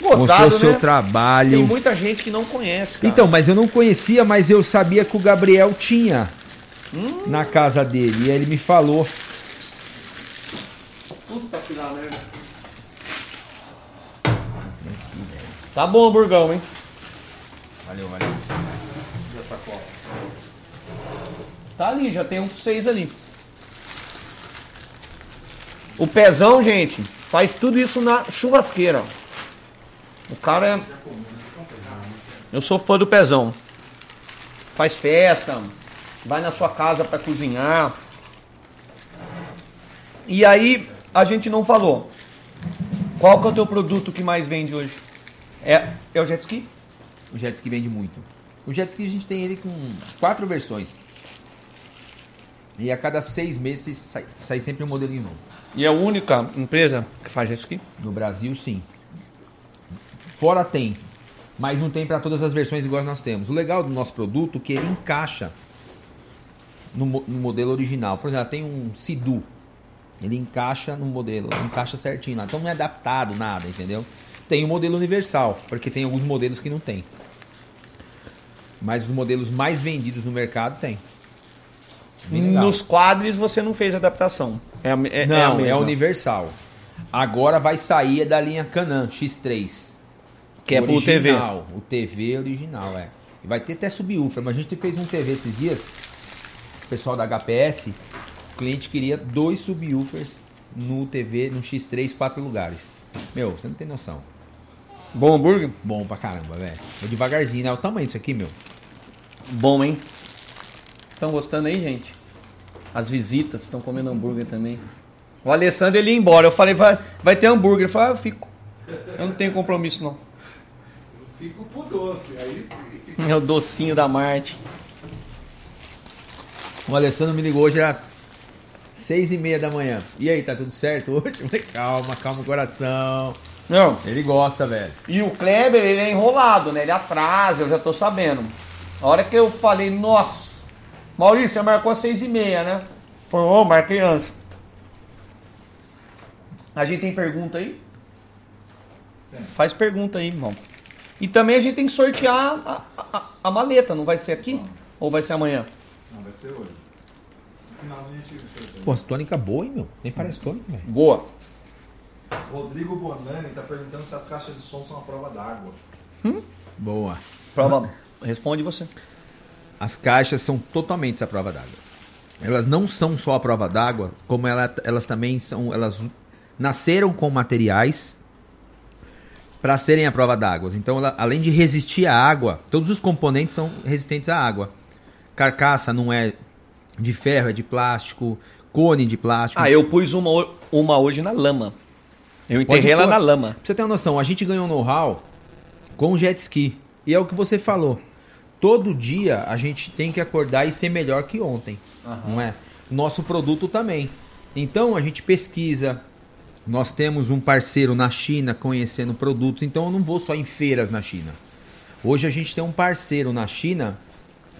[SPEAKER 1] Gozado,
[SPEAKER 2] mostrou o seu
[SPEAKER 1] né?
[SPEAKER 2] trabalho.
[SPEAKER 1] Tem muita gente que não conhece, cara.
[SPEAKER 2] Então, mas eu não conhecia, mas eu sabia que o Gabriel tinha
[SPEAKER 1] Hum.
[SPEAKER 2] na casa dele. E aí ele me falou.
[SPEAKER 1] Puta que lá, merda. Tá bom, Burgão, hein?
[SPEAKER 2] Valeu, valeu.
[SPEAKER 1] Tá ali, já tem um pra vocês ali. O pezão, gente, faz tudo isso na churrasqueira. O cara é. Eu sou fã do pezão. Faz festa, vai na sua casa pra cozinhar. E aí, a gente não falou. Qual que é o teu produto que mais vende hoje? É, é o jet ski?
[SPEAKER 2] O jet ski vende muito. O jet ski a gente tem ele com quatro versões. E a cada seis meses sai, sai sempre um modelinho novo.
[SPEAKER 1] E é a única empresa que faz jet ski?
[SPEAKER 2] No Brasil, sim. Fora tem, mas não tem para todas as versões igual nós temos. O legal do nosso produto é que ele encaixa no, no modelo original. Por exemplo, tem um Sidu. Ele encaixa no modelo, encaixa certinho lá. Então não é adaptado nada, entendeu? Tem o modelo universal, porque tem alguns modelos que não tem. Mas os modelos mais vendidos no mercado tem.
[SPEAKER 1] Nos quadros você não fez adaptação. É, é, é
[SPEAKER 2] Não, é,
[SPEAKER 1] mesma.
[SPEAKER 2] universal. Agora vai sair da linha Canon X3.
[SPEAKER 1] Que é pro TV.
[SPEAKER 2] original, O TV original, é. E vai ter até subwoofer, mas a gente fez um TV esses dias. O pessoal da HPS, o cliente queria dois subwoofers no TV, no X3, quatro lugares. Meu, você não tem noção.
[SPEAKER 1] Bom hambúrguer?
[SPEAKER 2] Bom pra caramba, velho. Vou devagarzinho, né? O tamanho disso aqui, meu.
[SPEAKER 1] Bom, hein? Estão gostando aí, gente? As visitas estão comendo hambúrguer também. O Alessandro ele ia embora. Eu falei, vai, vai ter hambúrguer. Ele falou, ah, eu fico. Eu não tenho compromisso, não.
[SPEAKER 3] Eu fico pro doce, aí sim.
[SPEAKER 1] É o docinho da Marte.
[SPEAKER 2] O Alessandro me ligou hoje às seis e meia da manhã. E aí, tá tudo certo hoje? Calma, calma o coração.
[SPEAKER 1] Não.
[SPEAKER 2] Ele gosta, velho.
[SPEAKER 1] E o Kleber, ele é enrolado, né? Ele atrasa, eu já tô sabendo. A hora que eu falei, nossa, Maurício, você marcou às seis e meia, né? Falei, ô, marquei antes. A gente tem pergunta aí?
[SPEAKER 3] Tem.
[SPEAKER 1] Faz pergunta aí, irmão. E também a gente tem que sortear a, a- a maleta, não vai ser aqui? Ou vai ser amanhã?
[SPEAKER 3] Não, vai ser hoje. No final a gente sorteia.
[SPEAKER 2] Pô, as tônica boa, hein, meu? Nem parece tônica, velho.
[SPEAKER 1] Boa.
[SPEAKER 3] Rodrigo Bonani tá perguntando se as caixas de som são a prova d'água.
[SPEAKER 2] Boa.
[SPEAKER 1] Prova. Responde você.
[SPEAKER 2] As caixas são totalmente à prova d'água. Elas não são só a prova d'água, como ela- elas também são. Elas nasceram com materiais para serem a prova d'água. Então, ela- além de resistir à água, todos os componentes são resistentes à água. Carcaça não é de ferro, é de plástico. Cone de plástico.
[SPEAKER 1] Ah, eu pus uma, uma hoje na lama. Eu enterrei ela na lama.
[SPEAKER 2] Pra você ter uma noção, a gente ganhou know-how com jet ski. E é o que você falou. Todo dia a gente tem que acordar e ser melhor que ontem. Não é? Nosso produto também. Então a gente pesquisa. Nós temos um parceiro na China conhecendo produtos. Então eu não vou só em feiras na China. Hoje a gente tem um parceiro na China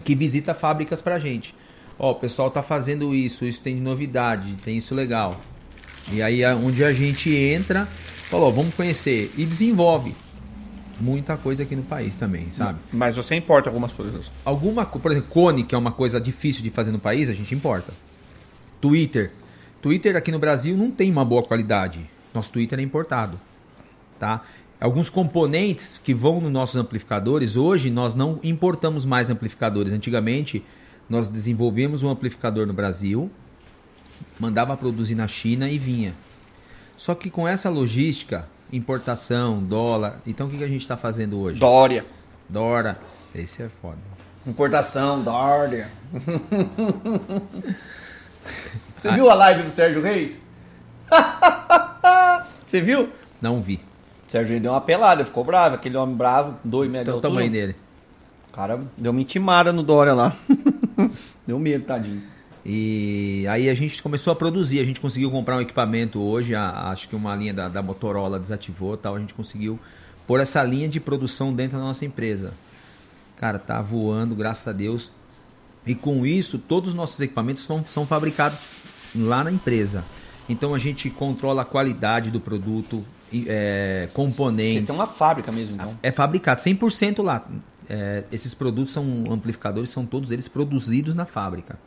[SPEAKER 2] que visita fábricas pra gente. Ó, o pessoal tá fazendo isso, isso tem de novidade, tem isso legal. E aí é onde a gente entra, falou, vamos conhecer e desenvolve muita coisa aqui no país também, sabe?
[SPEAKER 1] Mas você importa algumas coisas.
[SPEAKER 2] Alguma, por exemplo, cone, que é uma coisa difícil de fazer no país, a gente importa. Twitter. Twitter aqui no Brasil não tem uma boa qualidade. Nosso Twitter é importado, tá? Alguns componentes que vão nos nossos amplificadores, hoje nós não importamos mais amplificadores. Antigamente, nós desenvolvemos um amplificador no Brasil, mandava produzir na China e vinha. Só que com essa logística, importação, dólar, então o que que a gente está fazendo hoje?
[SPEAKER 1] Dória.
[SPEAKER 2] Dora. Esse é foda.
[SPEAKER 1] Importação, Dória. Você viu a live do Sérgio Reis? Você viu?
[SPEAKER 2] Não vi.
[SPEAKER 1] O Sérgio Reis deu uma pelada, ficou bravo. Aquele homem bravo, dois metros
[SPEAKER 2] Então o tamanho dele.
[SPEAKER 1] O cara deu uma intimada no Dória lá. deu medo, tadinho.
[SPEAKER 2] E aí a gente começou a produzir. A gente conseguiu comprar um equipamento hoje. a- acho que uma linha da, da Motorola desativou tal. A gente conseguiu pôr essa linha de produção dentro da nossa empresa. Cara, tá voando, graças a Deus. E com isso, todos os nossos equipamentos são, são fabricados lá na empresa. Então a gente controla a qualidade do produto, é, componentes.
[SPEAKER 1] Vocês têm uma fábrica mesmo, então.
[SPEAKER 2] É fabricado 100% lá. É, esses produtos são amplificadores, são todos eles produzidos na fábrica.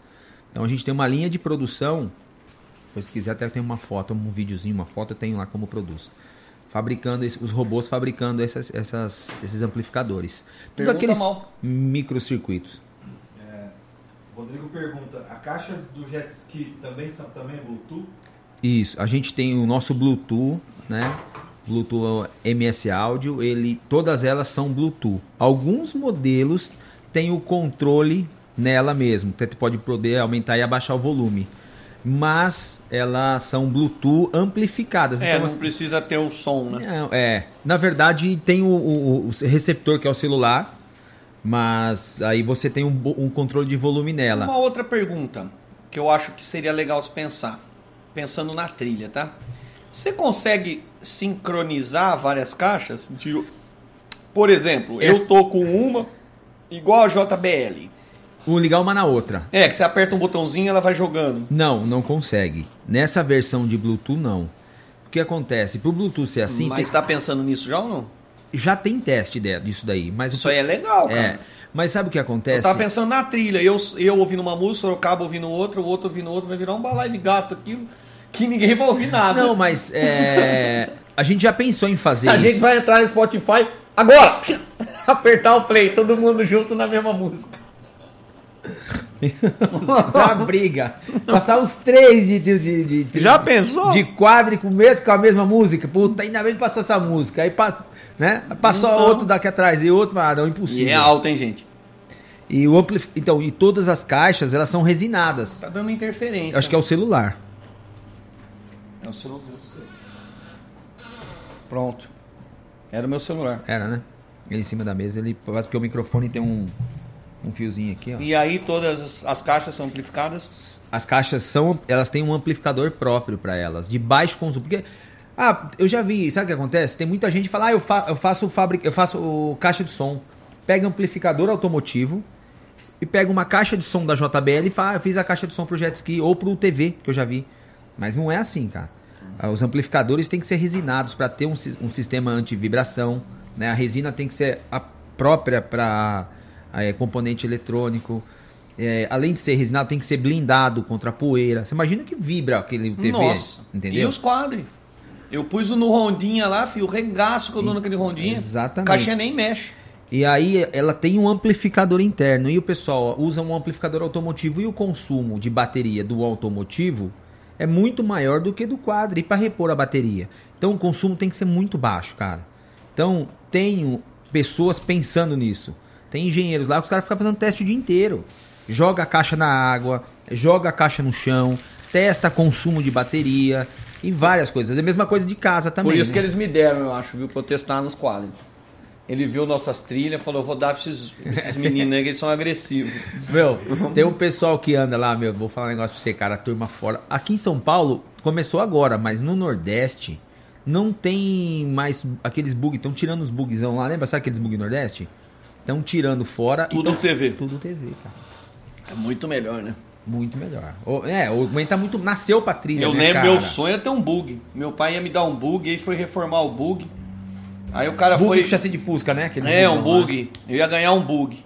[SPEAKER 2] Então a gente tem uma linha de produção. Pois se quiser até tem uma foto, um videozinho, uma foto eu tenho lá como produz. Fabricando esse- os robôs fabricando essas, essas- esses amplificadores. Tudo
[SPEAKER 1] Pergunta
[SPEAKER 2] aqueles
[SPEAKER 1] mal.
[SPEAKER 2] microcircuitos.
[SPEAKER 3] Rodrigo pergunta, a caixa do jet ski também, são, também é Bluetooth?
[SPEAKER 2] Isso, a gente tem o nosso Bluetooth, né? Bluetooth MS áudio, ele, todas elas são Bluetooth. Alguns modelos têm o controle nela mesmo, você pode poder aumentar e abaixar o volume. Mas elas são Bluetooth amplificadas.
[SPEAKER 1] É,
[SPEAKER 2] então,
[SPEAKER 1] não
[SPEAKER 2] assim,
[SPEAKER 1] precisa ter o som, né?
[SPEAKER 2] não, é, na verdade tem o, o- o receptor que é o celular, mas aí você tem um, um controle de volume nela.
[SPEAKER 1] Uma outra pergunta que eu acho que seria legal se pensar, pensando na trilha, tá? Você consegue sincronizar várias caixas? De, por exemplo, eu tô com uma igual a JBL.
[SPEAKER 2] Ligar uma na outra.
[SPEAKER 1] É, que você aperta um botãozinho e ela vai jogando.
[SPEAKER 2] Não, não consegue. Nessa versão de Bluetooth, não. O que acontece? Pro Bluetooth ser assim,
[SPEAKER 1] Mas
[SPEAKER 2] tem-
[SPEAKER 1] tá pensando nisso já ou não?
[SPEAKER 2] já tem teste disso daí. Mas o
[SPEAKER 1] Isso aí é legal, cara.
[SPEAKER 2] É, mas sabe o que
[SPEAKER 1] Eu
[SPEAKER 2] acontece?
[SPEAKER 1] tava pensando na trilha, eu, eu ouvindo uma música, o cabo ouvindo outra, o outro ouvindo outra, vai virar um balai de gato aqui que ninguém vai ouvir nada.
[SPEAKER 2] Não, mas é, a gente já pensou em fazer
[SPEAKER 1] a
[SPEAKER 2] isso.
[SPEAKER 1] gente vai entrar no Spotify agora! Apertar o play, todo mundo junto na mesma música.
[SPEAKER 2] Isso é uma briga. Passar os três de, de, de, de-
[SPEAKER 1] Já pensou?
[SPEAKER 2] de quadro com, mesmo, com a mesma música. Puta, ainda bem que passou essa música. Aí pa- né? passou
[SPEAKER 1] Então.
[SPEAKER 2] outro daqui atrás e outro, ah, não,
[SPEAKER 1] E
[SPEAKER 2] impossível.
[SPEAKER 1] é alto, hein, gente?
[SPEAKER 2] E o ampli... Então, e todas as caixas, elas são resinadas.
[SPEAKER 1] Tá dando interferência.
[SPEAKER 2] Acho que é o celular.
[SPEAKER 1] É o celular. Pronto. Era o meu celular.
[SPEAKER 2] Era, né? Ele em cima da mesa, ele faz porque o microfone tem um, um fiozinho aqui, ó.
[SPEAKER 1] E aí todas as, as caixas são amplificadas?
[SPEAKER 2] As caixas são, elas têm um amplificador próprio para elas, de baixo consumo, porque ah, eu já vi, sabe o que acontece? Tem muita gente que fala: "Ah, eu, fa eu faço fábrica, eu faço o caixa de som". Pega amplificador automotivo e pega uma caixa de som da JBL e fala: ah, "Eu fiz a caixa de som pro jet ski ou pro TV", que eu já vi. Mas não é assim, cara. Ah, Os amplificadores têm que ser resinados para ter um, um sistema anti-vibração. Né? A resina tem que ser a própria para componente eletrônico. É, além de ser resinado, tem que ser blindado contra a poeira. Você imagina que vibra aquele TV,
[SPEAKER 1] Nossa.
[SPEAKER 2] entendeu?
[SPEAKER 1] E os quadros? Eu pus no Rondinha lá, filho, o regaço que eu dou naquele Rondinha.
[SPEAKER 2] Exatamente.
[SPEAKER 1] Caixinha nem mexe.
[SPEAKER 2] E aí ela tem um amplificador interno e o pessoal usa um amplificador automotivo e o consumo de bateria do automotivo é muito maior do que do quadro e para repor a bateria. Então o consumo tem que ser muito baixo, cara. Então tenho pessoas pensando nisso. Tem engenheiros lá que os caras ficam fazendo teste o dia inteiro. Joga a caixa na água, joga a caixa no chão, testa consumo de bateria e várias coisas. É a mesma coisa de casa também.
[SPEAKER 1] Por isso
[SPEAKER 2] né?
[SPEAKER 1] que eles me deram, eu acho, viu, pra eu testar nos quadros. Ele viu nossas trilhas, falou, vou dar pra esses, esses meninos aí que eles são agressivos.
[SPEAKER 2] Meu, tem um pessoal que anda lá, meu, vou falar um negócio pra você, cara, a turma fora. Aqui em São Paulo, começou agora, mas no Nordeste não tem mais aqueles bugs, estão tirando os bugzão lá, lembra? Sabe aqueles bug Nordeste? Estão tirando fora.
[SPEAKER 1] Tudo TV.
[SPEAKER 2] Tudo TV, cara.
[SPEAKER 1] É muito melhor, né?
[SPEAKER 2] Muito melhor. É, o Gwen tá muito. Nasceu pra trilha.
[SPEAKER 1] Eu
[SPEAKER 2] né,
[SPEAKER 1] lembro,
[SPEAKER 2] cara?
[SPEAKER 1] meu sonho era ter um bug. Meu pai ia me dar um bug, aí foi reformar o bug. Aí o cara
[SPEAKER 2] Bug
[SPEAKER 1] foi.
[SPEAKER 2] com chassi de Fusca, né? Aqueles
[SPEAKER 1] É, um
[SPEAKER 2] bugzão lá.
[SPEAKER 1] bug. Eu ia ganhar um bug.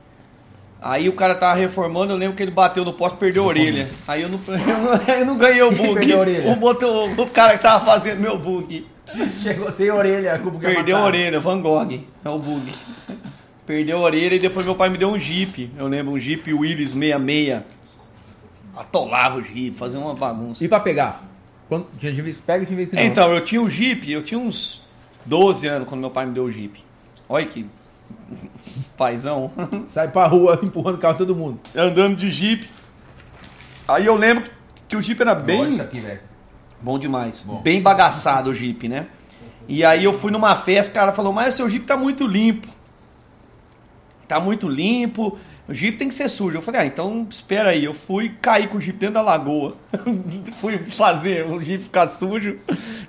[SPEAKER 1] Aí o cara tava reformando, eu lembro que ele bateu no poste e perdeu a orelha. Aí eu não, eu não, eu não ganhei o bug.
[SPEAKER 2] a?
[SPEAKER 1] O, botou, o cara que tava fazendo meu bug.
[SPEAKER 2] Chegou sem orelha, bug
[SPEAKER 1] Perdeu a
[SPEAKER 2] amassado.
[SPEAKER 1] orelha, Van Gogh. É o bug. Perdeu a orelha e depois meu pai me deu um Jeep. Eu lembro, um Jeep Willys 66. Atolava o Jeep, fazia uma bagunça.
[SPEAKER 2] E pra pegar? Quando, tinha vez que pega e tinha vez que não.
[SPEAKER 1] Então, eu tinha o Jeep, eu tinha uns 12 anos quando meu pai me deu o Jeep. Olha que paizão.
[SPEAKER 2] Sai pra rua empurrando o carro todo mundo.
[SPEAKER 1] Andando de Jeep. Aí eu lembro que o Jeep era bem...
[SPEAKER 2] Olha isso aqui, velho.
[SPEAKER 1] Bom demais.
[SPEAKER 2] Bom.
[SPEAKER 1] Bem bagaçado o Jeep, né? E aí eu fui numa festa, o cara falou, mas o seu Jeep tá muito limpo. Tá muito limpo. O Jeep tem que ser sujo. Eu falei, ah, então espera aí. Eu fui cair com o Jeep dentro da lagoa. fui fazer o Jeep ficar sujo.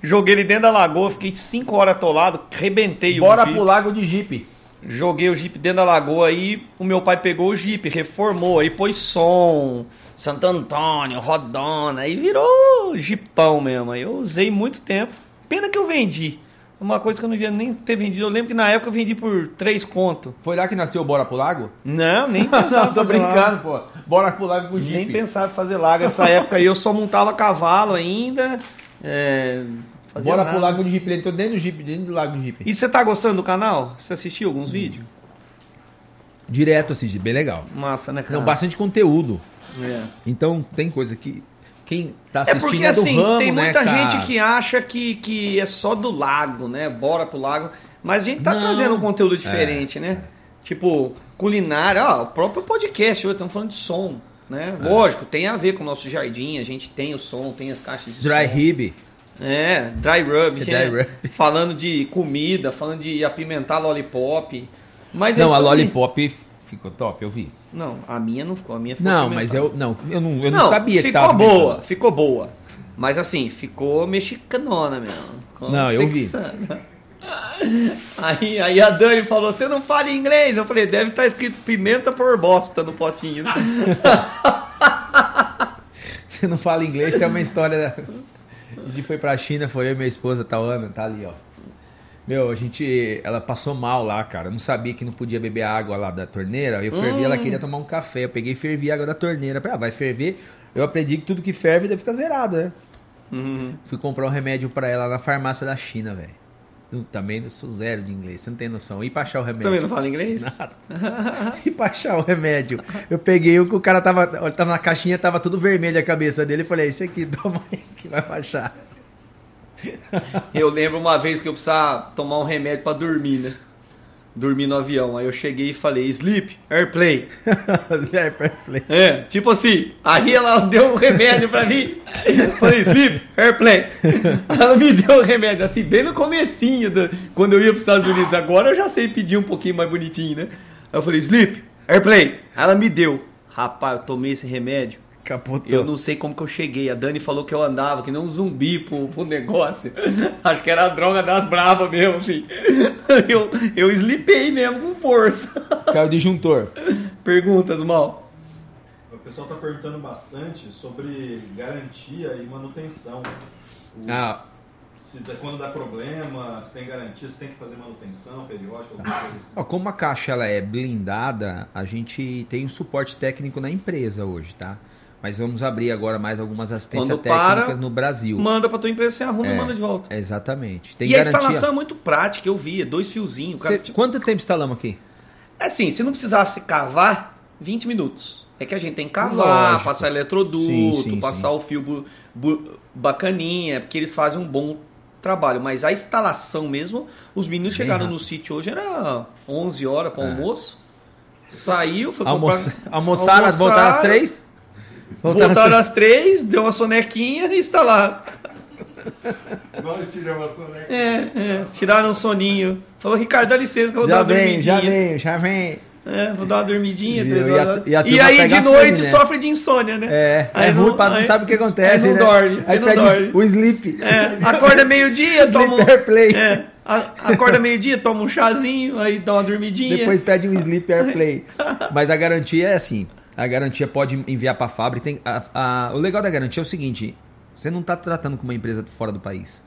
[SPEAKER 1] Joguei ele dentro da lagoa. Fiquei 5 horas atolado. Rebentei
[SPEAKER 2] Bora
[SPEAKER 1] o Jeep.
[SPEAKER 2] pro lago de Jeep.
[SPEAKER 1] Joguei o Jeep dentro da lagoa aí, o meu pai pegou o Jeep, reformou, aí pôs som, Santo Antônio, rodona, aí virou Jeepão mesmo. Aí eu usei muito tempo. Pena que eu vendi. Uma coisa que eu não devia nem ter vendido. Eu lembro que na época eu vendi por 3 conto.
[SPEAKER 2] Foi lá que nasceu o Bora pro Lago?
[SPEAKER 1] Não, nem pensava
[SPEAKER 2] Não, tô brincando, pô. Bora pro Lago com o Jeep.
[SPEAKER 1] Nem pensava em fazer lago. Essa época aí eu só montava cavalo ainda. É,
[SPEAKER 2] Bora
[SPEAKER 1] nada.
[SPEAKER 2] pro Lago de Jeep. Ele entrou dentro do Jeep, dentro do Lago de Jeep.
[SPEAKER 1] E você tá gostando do canal? Você assistiu alguns vídeos?
[SPEAKER 2] Direto assistir, bem legal.
[SPEAKER 1] Massa, né, cara?
[SPEAKER 2] Não, bastante conteúdo.
[SPEAKER 1] É.
[SPEAKER 2] Então tem coisa que quem tá
[SPEAKER 1] É
[SPEAKER 2] assistindo
[SPEAKER 1] porque
[SPEAKER 2] é, do
[SPEAKER 1] assim,
[SPEAKER 2] ramo,
[SPEAKER 1] tem
[SPEAKER 2] né,
[SPEAKER 1] muita
[SPEAKER 2] cara?
[SPEAKER 1] gente que acha que, que é só do lago, né? Bora pro lago. Mas a gente tá
[SPEAKER 2] Não.
[SPEAKER 1] trazendo um conteúdo diferente, né? Tipo, culinária, ó, o próprio podcast, hoje estamos falando de som, né?
[SPEAKER 2] É.
[SPEAKER 1] Lógico, tem a ver com o nosso jardim, a gente tem o som, tem as caixas de
[SPEAKER 2] Dry
[SPEAKER 1] som.
[SPEAKER 2] Rib.
[SPEAKER 1] É, dry rub,
[SPEAKER 2] É,
[SPEAKER 1] né?
[SPEAKER 2] dry rub.
[SPEAKER 1] falando de comida, falando de apimentar lollipop. Mas é
[SPEAKER 2] Não, a. Lollipop ficou top, eu vi.
[SPEAKER 1] Não, a minha não ficou, a minha ficou
[SPEAKER 2] Não, mas eu não, eu não, eu não, sabia que
[SPEAKER 1] ficou
[SPEAKER 2] tava
[SPEAKER 1] boa,
[SPEAKER 2] apimentado.
[SPEAKER 1] ficou boa. Mas assim, ficou mexicanona mesmo. Ficou
[SPEAKER 2] Não, eu vi.
[SPEAKER 1] Aí, aí a Dani falou: Você não fala inglês? Eu falei: Deve estar escrito pimenta por bosta no potinho.
[SPEAKER 2] Você não fala inglês, tem uma história. Da... A gente foi pra China, foi eu e minha esposa, Tawana, tá ali, ó. Meu, a gente. Ela passou mal lá, cara. Eu não sabia que não podia beber água lá da torneira. Eu fervi,
[SPEAKER 1] Hum.
[SPEAKER 2] ela queria tomar um café. Eu peguei e fervi a água da torneira. Falei, ah, vai ferver. Eu aprendi que tudo que ferve deve ficar zerado, né?
[SPEAKER 1] Uhum.
[SPEAKER 2] Fui comprar um remédio pra ela na farmácia da China, velho. Também não sou zero de inglês, você não tem noção. E pra achar o remédio?
[SPEAKER 1] Também não fala inglês?
[SPEAKER 2] Nada. e pra achar o remédio. Eu peguei o que o cara tava, tava na caixinha, tava tudo vermelho a cabeça dele. Eu falei, esse aqui, toma aí que vai baixar.
[SPEAKER 1] Eu lembro uma vez que eu precisava tomar um remédio pra dormir, né? dormir no avião. Aí eu cheguei e falei, sleep, airplay.
[SPEAKER 2] Airplay.
[SPEAKER 1] É, tipo assim. Aí ela deu um remédio pra mim. Eu falei, sleep, airplay. Ela me deu o remédio, assim, bem no comecinho, do, quando eu ia pros Estados Unidos. Agora eu já sei pedir um pouquinho mais bonitinho, né? Aí eu falei, sleep, airplay. Ela me deu. Rapaz, eu tomei esse remédio.
[SPEAKER 2] Capotou.
[SPEAKER 1] Eu não sei como que eu cheguei. A Dani falou que eu andava que nem um zumbi pro, pro negócio. Acho que era a droga das bravas mesmo, filho. Eu, eu slipei mesmo com força.
[SPEAKER 2] Caiu o disjuntor.
[SPEAKER 1] Perguntas, mal.
[SPEAKER 3] O pessoal está perguntando bastante sobre garantia e manutenção. O-
[SPEAKER 2] Ah,
[SPEAKER 3] se quando dá problema, se tem garantia, se tem que fazer manutenção periódica, alguma coisa assim.
[SPEAKER 2] Ó, como a caixa ela é blindada, a gente tem um suporte técnico na empresa hoje, tá? Mas vamos abrir agora mais algumas assistências
[SPEAKER 1] Quando para,
[SPEAKER 2] técnicas no Brasil.
[SPEAKER 1] Manda pra tua empresa, você arruma
[SPEAKER 2] É.
[SPEAKER 1] e manda de volta.
[SPEAKER 2] Exatamente. Tem
[SPEAKER 1] e a
[SPEAKER 2] garantia.
[SPEAKER 1] instalação é muito prática, eu vi, é dois fiozinhos. cara,
[SPEAKER 2] Cê-
[SPEAKER 1] tipo-
[SPEAKER 2] Quanto tempo instalamos aqui?
[SPEAKER 1] É assim, se não precisasse cavar, 20 minutos. É que a gente tem que cavar,
[SPEAKER 2] Lógico.
[SPEAKER 1] passar eletroduto,
[SPEAKER 2] Sim, sim,
[SPEAKER 1] passar
[SPEAKER 2] sim.
[SPEAKER 1] o fio bu- bu- bacaninha, porque eles fazem um bom trabalho. Mas a instalação mesmo, os meninos
[SPEAKER 2] Bem
[SPEAKER 1] chegaram
[SPEAKER 2] rápido.
[SPEAKER 1] no sítio hoje, era 11 horas para
[SPEAKER 2] É.
[SPEAKER 1] almoço. Saiu, foi
[SPEAKER 2] Almoça...
[SPEAKER 1] comprar...
[SPEAKER 2] Almoçaram,
[SPEAKER 1] almoçaram,
[SPEAKER 2] voltaram às três? Voltaram às
[SPEAKER 1] Voltaram às três, deu uma sonequinha e instalaram.
[SPEAKER 3] Nós tiramos a soneca.
[SPEAKER 1] É, é, tiraram um soninho. Falou, Ricardo, dá licença que eu vou
[SPEAKER 2] Já
[SPEAKER 1] dar uma
[SPEAKER 2] vem,
[SPEAKER 1] dormidinha.
[SPEAKER 2] já vem, já vem.
[SPEAKER 1] É, vou dar uma dormidinha, três
[SPEAKER 2] E a-
[SPEAKER 1] horas.
[SPEAKER 2] e a
[SPEAKER 1] E, aí, de
[SPEAKER 2] fome,
[SPEAKER 1] noite,
[SPEAKER 2] né?
[SPEAKER 1] sofre de insônia, né?
[SPEAKER 2] É,
[SPEAKER 1] Aí
[SPEAKER 2] é
[SPEAKER 1] não-
[SPEAKER 2] ruim, não
[SPEAKER 1] aí-
[SPEAKER 2] sabe o que acontece,
[SPEAKER 1] aí não
[SPEAKER 2] né?
[SPEAKER 1] dorme,
[SPEAKER 2] aí
[SPEAKER 1] aí não
[SPEAKER 2] pede
[SPEAKER 1] dorme.
[SPEAKER 2] o sleep.
[SPEAKER 1] É, acorda meio-dia, toma um... É, acorda meio-dia, toma um chazinho, aí dá uma dormidinha.
[SPEAKER 2] Depois pede um Sleep Airplay. Mas a garantia é assim: a garantia pode enviar para a fábrica. Tem, a- a- o legal da garantia é o seguinte: você não está tratando com uma empresa fora do país.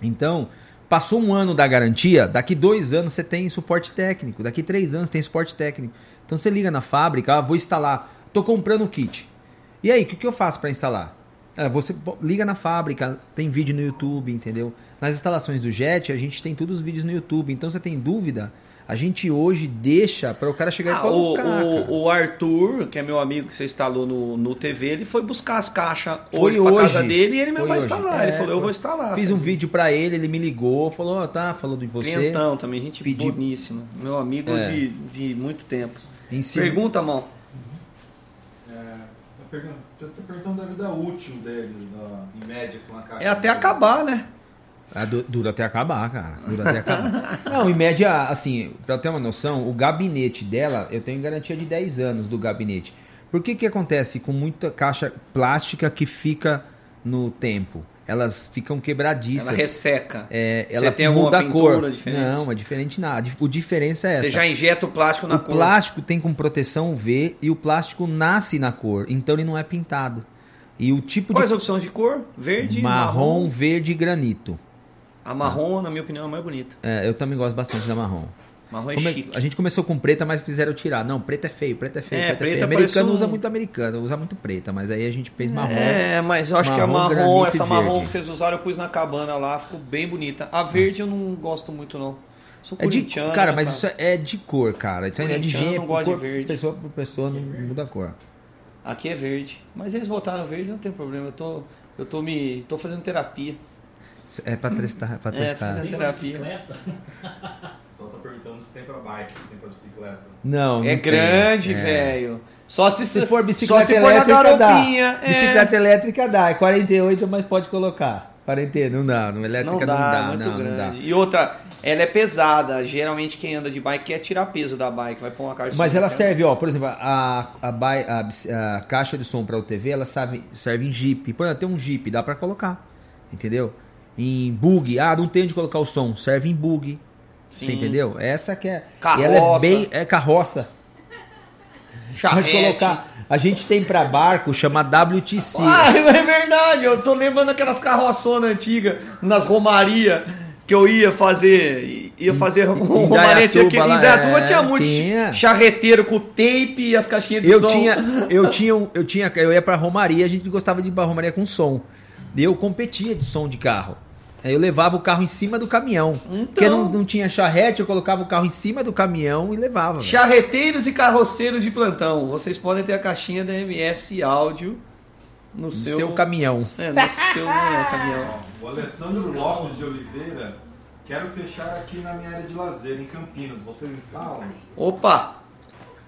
[SPEAKER 2] Então, passou um ano da garantia, daqui dois anos você tem suporte técnico, daqui três anos tem suporte técnico. Então você liga na fábrica, ah, vou instalar, tô comprando o kit. E aí, o que, que eu faço para instalar? Ah, você liga na fábrica, tem vídeo no YouTube, entendeu? Nas instalações do Jet, a gente tem todos os vídeos no YouTube. Então você tem dúvida, a gente hoje deixa para o cara chegar e
[SPEAKER 1] Ah, o,
[SPEAKER 2] colocar. cara.
[SPEAKER 1] o, o Arthur, que é meu amigo que você instalou no, no TV, ele foi buscar as caixas
[SPEAKER 2] Foi
[SPEAKER 1] hoje pra casa dele e ele mesmo
[SPEAKER 2] Foi
[SPEAKER 1] vai
[SPEAKER 2] hoje.
[SPEAKER 1] instalar.
[SPEAKER 2] É,
[SPEAKER 1] ele falou, eu
[SPEAKER 2] foi.
[SPEAKER 1] vou instalar.
[SPEAKER 2] Fiz um
[SPEAKER 1] Fez
[SPEAKER 2] vídeo para ele, ele me ligou, falou, ó, tá, falou de você.
[SPEAKER 1] Clientão também, gente
[SPEAKER 2] Pedi-
[SPEAKER 1] boníssima. Meu amigo
[SPEAKER 2] É.
[SPEAKER 1] de, de muito tempo.
[SPEAKER 2] Em cima-
[SPEAKER 1] Pergunta, mão.
[SPEAKER 3] É, eu eu tô perguntando da vida útil dele, da- em média, com a caixa.
[SPEAKER 1] É até acabar, né?
[SPEAKER 2] Ah, du- dura até acabar, cara. Dura até acabar. Não, em média, assim, pra eu ter uma noção, o gabinete dela, eu tenho garantia de 10 anos do gabinete. Por que que acontece com muita caixa plástica que fica no tempo? Elas ficam quebradiças.
[SPEAKER 1] Ela resseca.
[SPEAKER 2] É,
[SPEAKER 1] Você
[SPEAKER 2] ela
[SPEAKER 1] tem alguma
[SPEAKER 2] muda a cor.
[SPEAKER 1] diferente?
[SPEAKER 2] Não, é diferente nada. O diferença é essa.
[SPEAKER 1] Você já injeta o plástico na
[SPEAKER 2] o
[SPEAKER 1] cor.
[SPEAKER 2] plástico tem com proteção UV e o plástico nasce na cor, então ele não é pintado. E o tipo
[SPEAKER 1] Quais
[SPEAKER 2] de
[SPEAKER 1] opções de cor? Verde,
[SPEAKER 2] marrom,
[SPEAKER 1] marrom.
[SPEAKER 2] verde e granito.
[SPEAKER 1] A marrom, na minha opinião, é mais bonita.
[SPEAKER 2] É, eu também gosto bastante da marrom.
[SPEAKER 1] Marrom é
[SPEAKER 2] Come-
[SPEAKER 1] chique.
[SPEAKER 2] A gente começou com preta, mas fizeram tirar. Não, preta é feio, preta é feio,
[SPEAKER 1] É,
[SPEAKER 2] preta é feio. Americano
[SPEAKER 1] um-
[SPEAKER 2] usa muito americano, usa muito preta, mas aí a gente fez marrom.
[SPEAKER 1] É, mas eu acho que a
[SPEAKER 2] Marrom,
[SPEAKER 1] marrom, essa marrom que vocês usaram, eu pus na cabana lá, ficou bem bonita. A verde eu não gosto muito, não. Sou
[SPEAKER 2] É de, cara, mas
[SPEAKER 1] cara.
[SPEAKER 2] isso é de cor, cara. Isso é de gênero.
[SPEAKER 1] não gosta de verde.
[SPEAKER 2] Pessoa por pessoa não muda a cor.
[SPEAKER 1] Aqui é verde. Mas eles botaram verde, não tem problema. Eu tô, eu tô me. tô fazendo terapia.
[SPEAKER 2] É pra testar. Pra
[SPEAKER 1] É,
[SPEAKER 2] testar.
[SPEAKER 4] Tem
[SPEAKER 1] terapia.
[SPEAKER 4] bicicleta?
[SPEAKER 3] O pessoal tá perguntando se tem pra bike, se tem pra bicicleta.
[SPEAKER 2] Não, não
[SPEAKER 1] É
[SPEAKER 2] tem.
[SPEAKER 1] grande,
[SPEAKER 2] É.
[SPEAKER 1] velho. Só se,
[SPEAKER 2] Se for bicicleta
[SPEAKER 1] só se for na
[SPEAKER 2] elétrica,
[SPEAKER 1] garopinha.
[SPEAKER 2] dá.
[SPEAKER 1] é.
[SPEAKER 2] Bicicleta elétrica dá. É 48, mas pode colocar. 48, não dá. No elétrica
[SPEAKER 1] Não
[SPEAKER 2] não
[SPEAKER 1] dá,
[SPEAKER 2] dá.
[SPEAKER 1] muito
[SPEAKER 2] não,
[SPEAKER 1] grande.
[SPEAKER 2] não dá.
[SPEAKER 1] E outra, ela é pesada. Geralmente quem anda de bike quer tirar peso da bike. Vai pôr uma caixa de
[SPEAKER 2] Mas ela serve, ó, por exemplo, a, a, a a caixa de som para UTV, ela serve, serve em Jeep. Por exemplo, tem um Jeep, dá para colocar. Entendeu? Em bug, ah, não tem onde colocar o som, serve em bug. Você
[SPEAKER 1] Sim.
[SPEAKER 2] entendeu? Essa que é.
[SPEAKER 1] Carroça.
[SPEAKER 2] Ela é bem. É carroça. Pode colocar. A gente tem para barco, chama WTC.
[SPEAKER 1] Ah, é verdade. Eu tô lembrando aquelas carroçonas antigas nas romarias que eu ia fazer. Ia fazer romaria. Tinha que,
[SPEAKER 2] lá,
[SPEAKER 1] Indaiatuba
[SPEAKER 2] é,
[SPEAKER 1] tinha muito
[SPEAKER 2] tinha.
[SPEAKER 1] charreteiro com tape e as caixinhas de
[SPEAKER 2] Eu
[SPEAKER 1] som.
[SPEAKER 2] tinha, eu tinha, eu tinha, eu ia pra Romaria, a gente gostava de ir pra Romaria com som. Eu competia de som de carro. Aí eu levava o carro em cima do caminhão.
[SPEAKER 1] Então.
[SPEAKER 2] Porque não, não tinha charrete, eu colocava o carro em cima do caminhão e levava. velho.
[SPEAKER 1] Charreteiros e carroceiros de plantão. Vocês podem ter a caixinha da MS áudio no seu,
[SPEAKER 2] Seu caminhão.
[SPEAKER 1] É, no seu né, caminhão.
[SPEAKER 3] O Alessandro Lopes de Oliveira Quero fechar aqui na minha área de lazer, em Campinas. Vocês instalam?
[SPEAKER 1] Opa!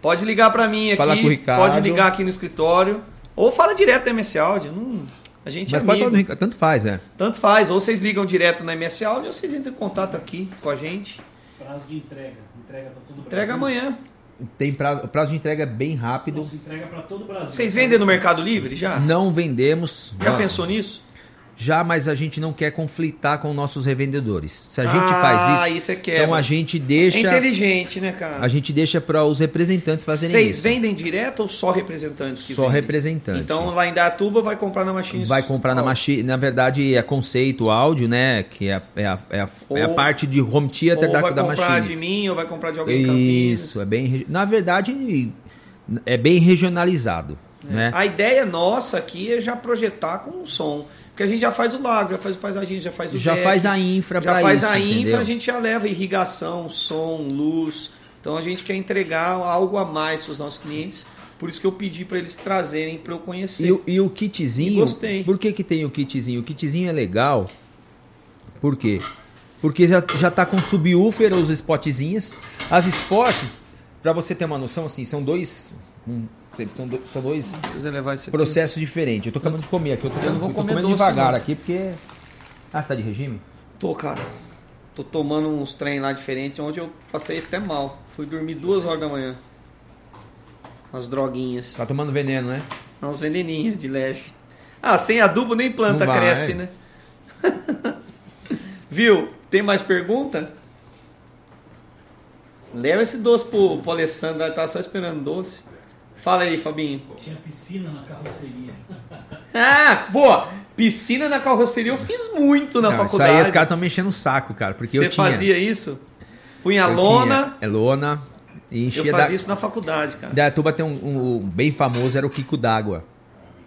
[SPEAKER 1] Pode ligar para mim aqui.
[SPEAKER 2] Fala com o Ricardo.
[SPEAKER 1] Pode ligar aqui no escritório. Ou fala direto da MS Audio. Não, a gente
[SPEAKER 2] Mas
[SPEAKER 1] é
[SPEAKER 2] pode falar
[SPEAKER 1] amigo.
[SPEAKER 2] do Ricardo, tanto faz, né?
[SPEAKER 1] Tanto faz. Ou vocês ligam direto na MS Audio ou vocês entram em contato aqui com a gente.
[SPEAKER 4] Prazo de entrega. Entrega para todo o Brasil.
[SPEAKER 1] Entrega amanhã.
[SPEAKER 2] Tem prazo, o prazo de entrega é bem rápido.
[SPEAKER 4] Nossa, entrega para todo o Brasil.
[SPEAKER 1] Vocês vendem no Mercado Livre já?
[SPEAKER 2] Não vendemos.
[SPEAKER 1] Já
[SPEAKER 2] Nossa,
[SPEAKER 1] pensou nisso?
[SPEAKER 2] Já, mas a gente não quer conflitar com nossos revendedores. Se a gente
[SPEAKER 1] ah,
[SPEAKER 2] faz isso,
[SPEAKER 1] você quer.
[SPEAKER 2] então a gente
[SPEAKER 1] É
[SPEAKER 2] deixa
[SPEAKER 1] inteligente, né, cara?
[SPEAKER 2] a gente deixa para os representantes fazerem
[SPEAKER 1] Vocês
[SPEAKER 2] isso.
[SPEAKER 1] vendem direto ou só representantes que
[SPEAKER 2] Só
[SPEAKER 1] vendem?
[SPEAKER 2] representante.
[SPEAKER 1] Então lá em Datuba vai comprar na Machine
[SPEAKER 2] vai comprar na
[SPEAKER 1] Ó,
[SPEAKER 2] machine, na verdade é conceito áudio, né, que é a, é a, é a, é a
[SPEAKER 1] Ou-
[SPEAKER 2] parte de home theater
[SPEAKER 1] Ou
[SPEAKER 2] da,
[SPEAKER 1] vai
[SPEAKER 2] da
[SPEAKER 1] comprar
[SPEAKER 2] machine.
[SPEAKER 1] de mim ou vai comprar de alguém.
[SPEAKER 2] Isso, é bem, na verdade é bem regionalizado, né?
[SPEAKER 1] A ideia nossa aqui é já projetar com um som. Porque a gente já faz o lago, já faz o paisagismo, já faz o
[SPEAKER 2] Já
[SPEAKER 1] deck,
[SPEAKER 2] faz a infra
[SPEAKER 1] já
[SPEAKER 2] para
[SPEAKER 1] faz
[SPEAKER 2] isso,
[SPEAKER 1] a infra,
[SPEAKER 2] entendeu?
[SPEAKER 1] a gente já leva irrigação, som, luz. Então a gente quer entregar algo a mais para os nossos clientes. Por isso que eu pedi para eles trazerem para eu conhecer.
[SPEAKER 2] E, o- e o
[SPEAKER 1] E
[SPEAKER 2] kitzinho,
[SPEAKER 1] gostei.
[SPEAKER 2] por que que tem o kitzinho? O kitzinho é legal, por quê? Porque já, já tá com subwoofer, os spotzinhos. As spots, para você ter uma noção, assim, são dois... um, são, do- são dois processos diferentes. Eu tô acabando de comer aqui, eu tô,
[SPEAKER 1] Eu não vou
[SPEAKER 2] eu
[SPEAKER 1] comer
[SPEAKER 2] comendo
[SPEAKER 1] doce,
[SPEAKER 2] devagar
[SPEAKER 1] não.
[SPEAKER 2] aqui, porque... Ah, você tá de regime?
[SPEAKER 1] Tô, cara. Tô tomando uns trem lá diferentes, onde eu passei até mal. Fui dormir duas horas da manhã. Umas droguinhas.
[SPEAKER 2] Tá tomando veneno, né?
[SPEAKER 1] Umas veneninhas de leve. Ah, sem adubo nem planta cresce, né? Viu? Tem mais pergunta? Leva esse doce pro, pro Alessandro, ele tá só esperando doce. Fala aí, Fabinho.
[SPEAKER 4] Tinha piscina na carroceria.
[SPEAKER 1] Ah, boa! Piscina na carroceria eu fiz muito na
[SPEAKER 2] Não, isso
[SPEAKER 1] faculdade.
[SPEAKER 2] aí os caras estão mexendo o saco, cara. Porque
[SPEAKER 1] Você
[SPEAKER 2] eu tinha...
[SPEAKER 1] fazia isso? Punha
[SPEAKER 2] eu
[SPEAKER 1] lona.
[SPEAKER 2] é lona. E enchia
[SPEAKER 1] Eu
[SPEAKER 2] da...
[SPEAKER 1] fazia isso na faculdade, cara.
[SPEAKER 2] Da tuba tem um, um- um bem famoso, era o Kiko d'água.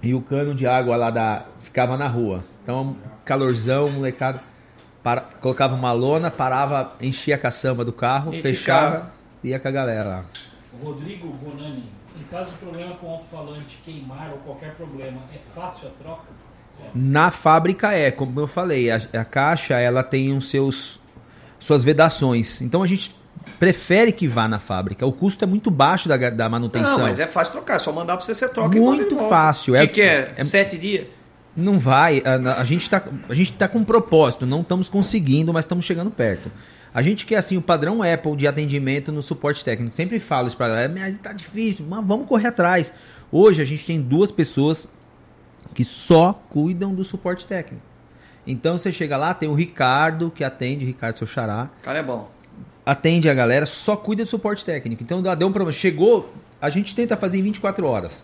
[SPEAKER 2] E o cano de água lá da ficava na rua. Então, calorzão, molecada. Para, colocava uma lona, parava, enchia a caçamba do carro,
[SPEAKER 1] E
[SPEAKER 2] fechava,
[SPEAKER 1] ficava.
[SPEAKER 2] ia com a galera lá.
[SPEAKER 4] O Rodrigo Bonani, em caso de problema com o alto-falante queimar ou qualquer problema, é fácil a troca? É.
[SPEAKER 2] Na fábrica é, como eu falei, a, a caixa ela tem os seus suas vedações. Então a gente prefere que vá na fábrica. O custo é muito baixo da, da manutenção.
[SPEAKER 1] Não, mas é fácil trocar. É só mandar pra você, você troca e
[SPEAKER 2] Muito
[SPEAKER 1] de volta.
[SPEAKER 2] fácil,
[SPEAKER 1] O
[SPEAKER 2] é-
[SPEAKER 1] que, que é?
[SPEAKER 2] é-
[SPEAKER 1] Sete dias?
[SPEAKER 2] Não vai. A, a gente tá, a gente tá com um propósito, não estamos conseguindo, mas estamos chegando perto. A gente quer assim o padrão Apple de atendimento no suporte técnico. Sempre falo isso pra galera, mas tá difícil, mas vamos correr atrás. Hoje a gente tem duas pessoas que só cuidam do suporte técnico. Então você chega lá, tem o Ricardo que atende, o Ricardo seu xará,
[SPEAKER 1] O cara é bom.
[SPEAKER 2] atende a galera, só cuida do suporte técnico. Então deu um problema. Chegou, a gente tenta fazer em 24 horas.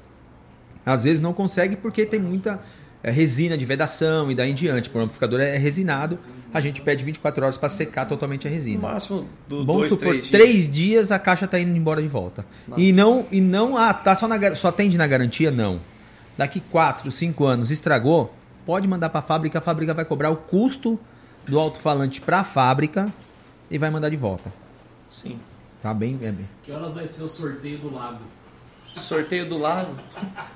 [SPEAKER 2] Às vezes não consegue porque tem muita resina de vedação e daí em diante. Por o amplificador é resinado, a gente pede 24 horas para secar totalmente a
[SPEAKER 1] No
[SPEAKER 2] resina.
[SPEAKER 1] máximo do
[SPEAKER 2] Vamos
[SPEAKER 1] dois,
[SPEAKER 2] supor,
[SPEAKER 1] três
[SPEAKER 2] três,
[SPEAKER 1] dias.
[SPEAKER 2] dias a caixa tá indo embora de volta. E não, e não, ah, tá só, na, só atende na garantia? Não. Daqui 4, 5 anos estragou, pode mandar para a fábrica, a fábrica vai cobrar o custo do alto-falante para a fábrica e vai mandar de volta.
[SPEAKER 1] Sim.
[SPEAKER 2] Tá bem, é bem.
[SPEAKER 4] Que horas vai ser o sorteio do lago?
[SPEAKER 1] Sorteio do lago.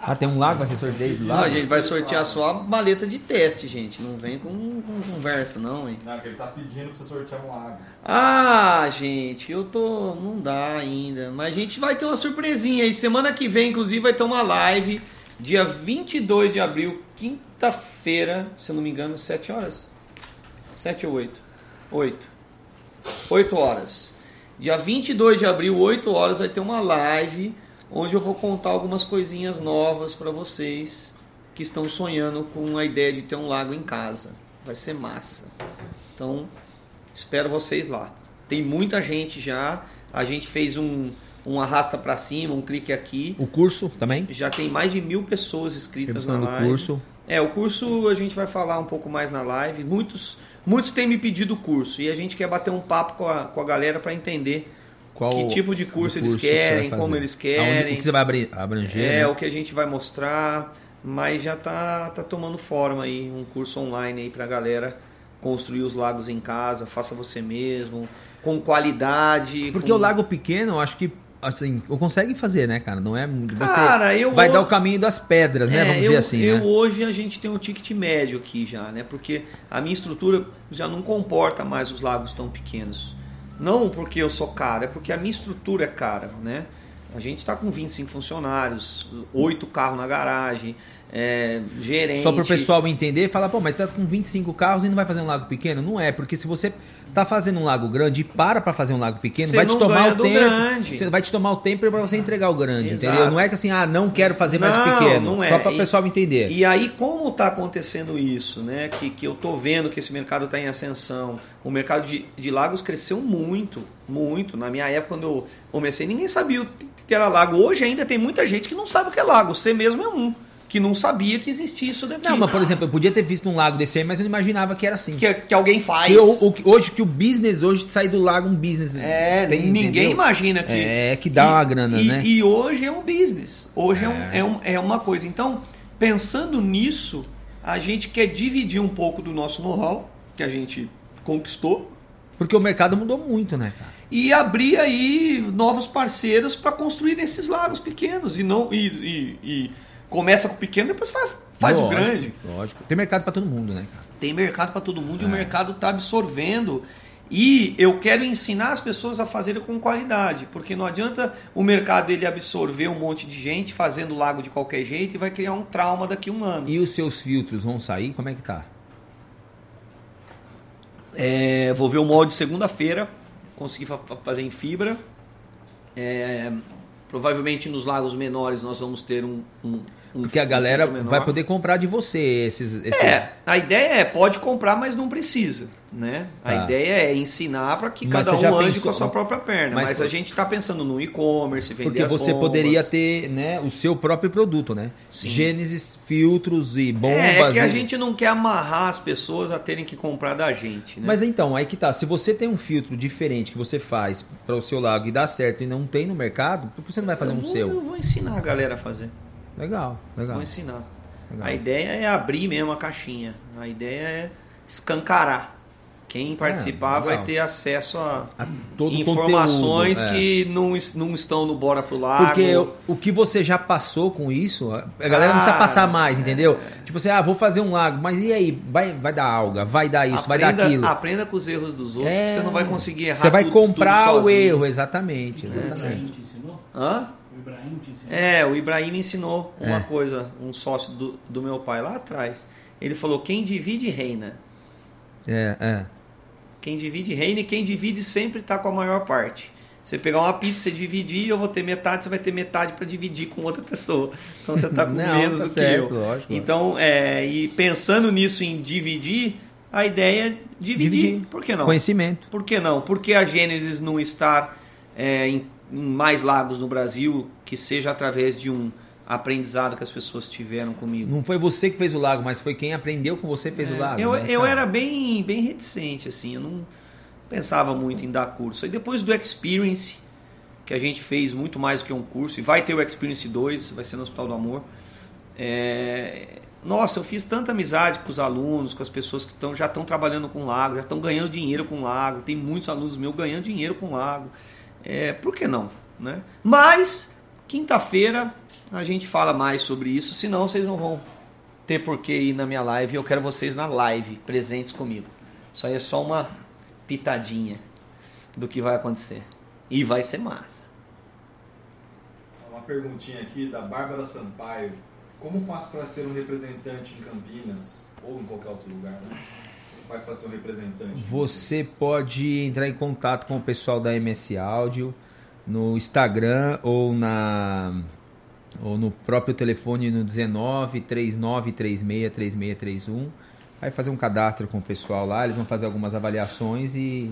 [SPEAKER 2] Ah, tem um lago, vai ser sorteio do
[SPEAKER 1] Não,
[SPEAKER 2] lago?
[SPEAKER 1] a gente vai sortear só a maleta de teste, gente. Não vem com, com conversa, não, hein?
[SPEAKER 3] Não, que ele tá pedindo pra você sortear um lago.
[SPEAKER 1] Ah, gente, eu tô. Não dá ainda. Mas a gente vai ter uma surpresinha aí. Semana que vem, inclusive, vai ter uma live. Dia 22 de abril, quinta-feira, se eu não me engano, 7 horas? 7 ou 8? 8. 8 horas. Dia 22 de abril, 8 horas, vai ter uma live onde eu vou contar algumas coisinhas novas para vocês que estão sonhando com a ideia de ter um lago em casa. Vai ser massa. Então, espero vocês lá. Tem muita gente já. A gente fez um, um arrasta para cima, um clique aqui.
[SPEAKER 2] O curso também?
[SPEAKER 1] Já tem mais de mil pessoas inscritas na live.
[SPEAKER 2] curso.
[SPEAKER 1] É, o curso a gente vai falar um pouco mais na live. Muitos, muitos têm me pedido o curso e a gente quer bater um papo com a, com a galera para entender
[SPEAKER 2] Qual
[SPEAKER 1] que tipo de curso
[SPEAKER 2] do
[SPEAKER 1] eles
[SPEAKER 2] que
[SPEAKER 1] querem,
[SPEAKER 2] fazer.
[SPEAKER 1] como eles
[SPEAKER 2] Aonde-
[SPEAKER 1] querem.
[SPEAKER 2] o que você vai abranger,
[SPEAKER 1] É,
[SPEAKER 2] né?
[SPEAKER 1] o que a gente vai mostrar, mas já tá, tá tomando forma aí, um curso online aí pra galera construir os lagos em casa, faça você mesmo, com qualidade.
[SPEAKER 2] Porque
[SPEAKER 1] com-
[SPEAKER 2] o lago pequeno, eu acho que assim, consegue fazer, né, cara? Não é você
[SPEAKER 1] Cara, eu
[SPEAKER 2] vai dar o caminho das pedras, né?
[SPEAKER 1] É,
[SPEAKER 2] Vamos
[SPEAKER 1] eu,
[SPEAKER 2] dizer assim,
[SPEAKER 1] eu
[SPEAKER 2] né?
[SPEAKER 1] hoje a gente tem um ticket médio aqui já, né? Porque a minha estrutura já não comporta mais os lagos tão pequenos. Não porque eu sou caro, é porque a minha estrutura é cara, né? A gente está com 25 funcionários, oito carros na garagem, é, gerente.
[SPEAKER 2] Só para o pessoal entender, fala, pô, mas tá com 25 carros e não vai fazer um lago pequeno? Não é, porque se você tá fazendo um lago grande e para para fazer um lago pequeno,
[SPEAKER 1] Você
[SPEAKER 2] vai te tomar o tempo. Você vai te tomar o tempo para você entregar o grande,
[SPEAKER 1] Exato.
[SPEAKER 2] entendeu? Não é que assim, ah, não quero fazer mais o
[SPEAKER 1] Não,
[SPEAKER 2] pequeno.
[SPEAKER 1] não é.
[SPEAKER 2] Só para o pessoal entender.
[SPEAKER 1] E aí, como está acontecendo isso, né? Que, que eu tô vendo que esse mercado está em ascensão. O mercado de, de lagos cresceu muito, muito. Na minha época, quando eu comecei, ninguém sabia o que era lago. Hoje ainda tem muita gente que não sabe o que é lago. Você mesmo é um, que não sabia que existia isso daqui.
[SPEAKER 2] Não, mas por exemplo, eu podia ter visto um lago desse aí, mas eu não imaginava que era assim.
[SPEAKER 1] que, que alguém faz.
[SPEAKER 2] Que o- o- hoje que o business hoje sair do lago um business.
[SPEAKER 1] É,
[SPEAKER 2] tem,
[SPEAKER 1] ninguém
[SPEAKER 2] entendeu?
[SPEAKER 1] imagina que.
[SPEAKER 2] É, que dá uma grana,
[SPEAKER 1] e,
[SPEAKER 2] né?
[SPEAKER 1] E hoje é um business. Hoje é, um-
[SPEAKER 2] É.
[SPEAKER 1] é, um- é uma coisa. Então, pensando nisso, a gente quer dividir um pouco do nosso know-how, que a gente conquistou,
[SPEAKER 2] Porque o mercado mudou muito, né, cara?
[SPEAKER 1] e abrir aí novos parceiros para construir esses lagos pequenos. E não e, e- e começa com o pequeno, depois faz, faz o
[SPEAKER 2] Lógico,
[SPEAKER 1] grande.
[SPEAKER 2] Lógico. Tem mercado para todo mundo, né, cara?
[SPEAKER 1] Tem mercado para todo mundo e
[SPEAKER 2] É.
[SPEAKER 1] o mercado está absorvendo. E eu quero ensinar as pessoas a fazerem com qualidade, porque não adianta o mercado ele absorver um monte de gente fazendo lago de qualquer jeito e vai criar um trauma daqui a um ano.
[SPEAKER 2] E os seus filtros vão sair? Como é que tá?
[SPEAKER 1] É, vou ver o molde segunda-feira, consegui fa- fa- fazer em fibra. É, provavelmente nos lagos menores nós vamos ter um. um- um
[SPEAKER 2] Porque a
[SPEAKER 1] um
[SPEAKER 2] galera vai poder comprar de você esses. esses...
[SPEAKER 1] É, a ideia é pode comprar, mas não precisa, né? A
[SPEAKER 2] Tá.
[SPEAKER 1] ideia é ensinar para que
[SPEAKER 2] Mas
[SPEAKER 1] cada um ande
[SPEAKER 2] pensou-
[SPEAKER 1] com a sua própria perna.
[SPEAKER 2] Mas
[SPEAKER 1] Mas, a gente está pensando no e-commerce, vender
[SPEAKER 2] Porque você
[SPEAKER 1] bombas.
[SPEAKER 2] poderia ter né, o seu próprio produto, né?
[SPEAKER 1] Sim.
[SPEAKER 2] Gênesis, filtros e bombas.
[SPEAKER 1] É, é que a
[SPEAKER 2] e-
[SPEAKER 1] gente não quer amarrar as pessoas a terem que comprar da gente, né?
[SPEAKER 2] Mas então, aí que tá. Se você tem um filtro diferente que você faz para o seu lago e dá certo e não tem no mercado, por que você não vai fazer
[SPEAKER 1] eu
[SPEAKER 2] um
[SPEAKER 1] vou,
[SPEAKER 2] seu?
[SPEAKER 1] Eu vou ensinar a galera a fazer.
[SPEAKER 2] Legal, legal.
[SPEAKER 1] Vou ensinar.
[SPEAKER 2] Legal.
[SPEAKER 1] A ideia é abrir mesmo a caixinha. A ideia é escancarar. Quem participar vai
[SPEAKER 2] É, legal.
[SPEAKER 1] ter acesso a
[SPEAKER 2] A
[SPEAKER 1] informações
[SPEAKER 2] conteúdo, é.
[SPEAKER 1] que não, não estão no Bora pro Lago.
[SPEAKER 2] Porque o, o que você já passou com isso, a galera não precisa
[SPEAKER 1] Ah,
[SPEAKER 2] passar mais,
[SPEAKER 1] é.
[SPEAKER 2] entendeu? Tipo assim, ah, vou fazer um lago, mas e aí? Vai, vai dar alga, vai dar isso, vai dar
[SPEAKER 1] aprenda,
[SPEAKER 2] aquilo.
[SPEAKER 1] aprenda com os erros dos outros,
[SPEAKER 2] É.
[SPEAKER 1] que você não vai conseguir errar.
[SPEAKER 2] Você vai
[SPEAKER 1] tudo-
[SPEAKER 2] comprar
[SPEAKER 1] tudo
[SPEAKER 2] o erro, exatamente, exatamente.
[SPEAKER 4] Te ensinou?
[SPEAKER 1] Hã?
[SPEAKER 4] O Ibrahim te ensinou?
[SPEAKER 1] É, o Ibrahim me ensinou uma
[SPEAKER 2] É.
[SPEAKER 1] coisa, um sócio do, do meu pai lá atrás. Ele falou: quem divide reina.
[SPEAKER 2] É, é.
[SPEAKER 1] Quem divide reina e quem divide sempre está com a maior parte. Você pegar uma pizza e dividir, eu vou ter metade, você vai ter metade para dividir com outra pessoa. Então você está com
[SPEAKER 2] Não,
[SPEAKER 1] menos
[SPEAKER 2] tá
[SPEAKER 1] do
[SPEAKER 2] certo,
[SPEAKER 1] que eu.
[SPEAKER 2] lógico.
[SPEAKER 1] Então, é, e pensando nisso em dividir, a ideia é dividir.
[SPEAKER 2] Dividir.
[SPEAKER 1] Por que não?
[SPEAKER 2] Conhecimento.
[SPEAKER 1] Por que não? Por que a Gênesis não estar é, em, em mais lagos no Brasil, que seja através de um aprendizado que as pessoas tiveram comigo?
[SPEAKER 2] Não foi você que fez o lago, mas foi quem aprendeu com você que fez o lago.
[SPEAKER 1] É, Eu,
[SPEAKER 2] né,
[SPEAKER 1] eu era bem, bem reticente, assim, eu não pensava muito em dar curso. Aí depois do Experience, que a gente fez muito mais do que um curso, e vai ter o Experience 2, vai ser no Hospital do Amor. É, Nossa, eu fiz tanta amizade com os alunos, com as pessoas que tão, já estão trabalhando com lago, já estão ganhando dinheiro com lago. Tem muitos alunos meus ganhando dinheiro com lago. É, por que não? Né? Mas, quinta-feira, a gente fala mais sobre isso, senão vocês não vão ter por que ir na minha live. Eu quero vocês na live, presentes comigo. Isso aí é só uma pitadinha do que vai acontecer. E vai ser massa.
[SPEAKER 3] Uma perguntinha aqui da Bárbara Sampaio. Como faço para ser um representante em Campinas ou em qualquer outro lugar? Né? Faz para ser um representante?
[SPEAKER 2] Você pode entrar em contato com o pessoal da MS Áudio no Instagram ou na ou no próprio telefone no 19 39 36 3631. Vai fazer um cadastro com o pessoal lá, eles vão fazer algumas avaliações e,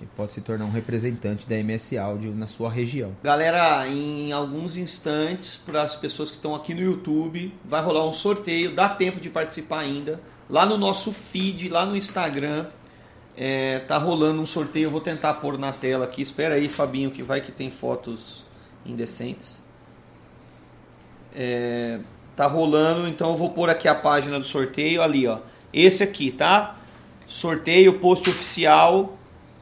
[SPEAKER 2] e pode se tornar um representante da MS Áudio na sua região.
[SPEAKER 1] Galera, em alguns instantes, para as pessoas que estão aqui no YouTube, vai rolar um sorteio, dá tempo de participar ainda. Lá no nosso feed, lá no Instagram, é, tá rolando um sorteio. Eu vou tentar pôr na tela aqui. Espera aí, Fabinho, que vai que tem fotos indecentes. É, tá rolando, então eu vou pôr aqui a página do sorteio ali, ó. Esse aqui, tá? Sorteio, post oficial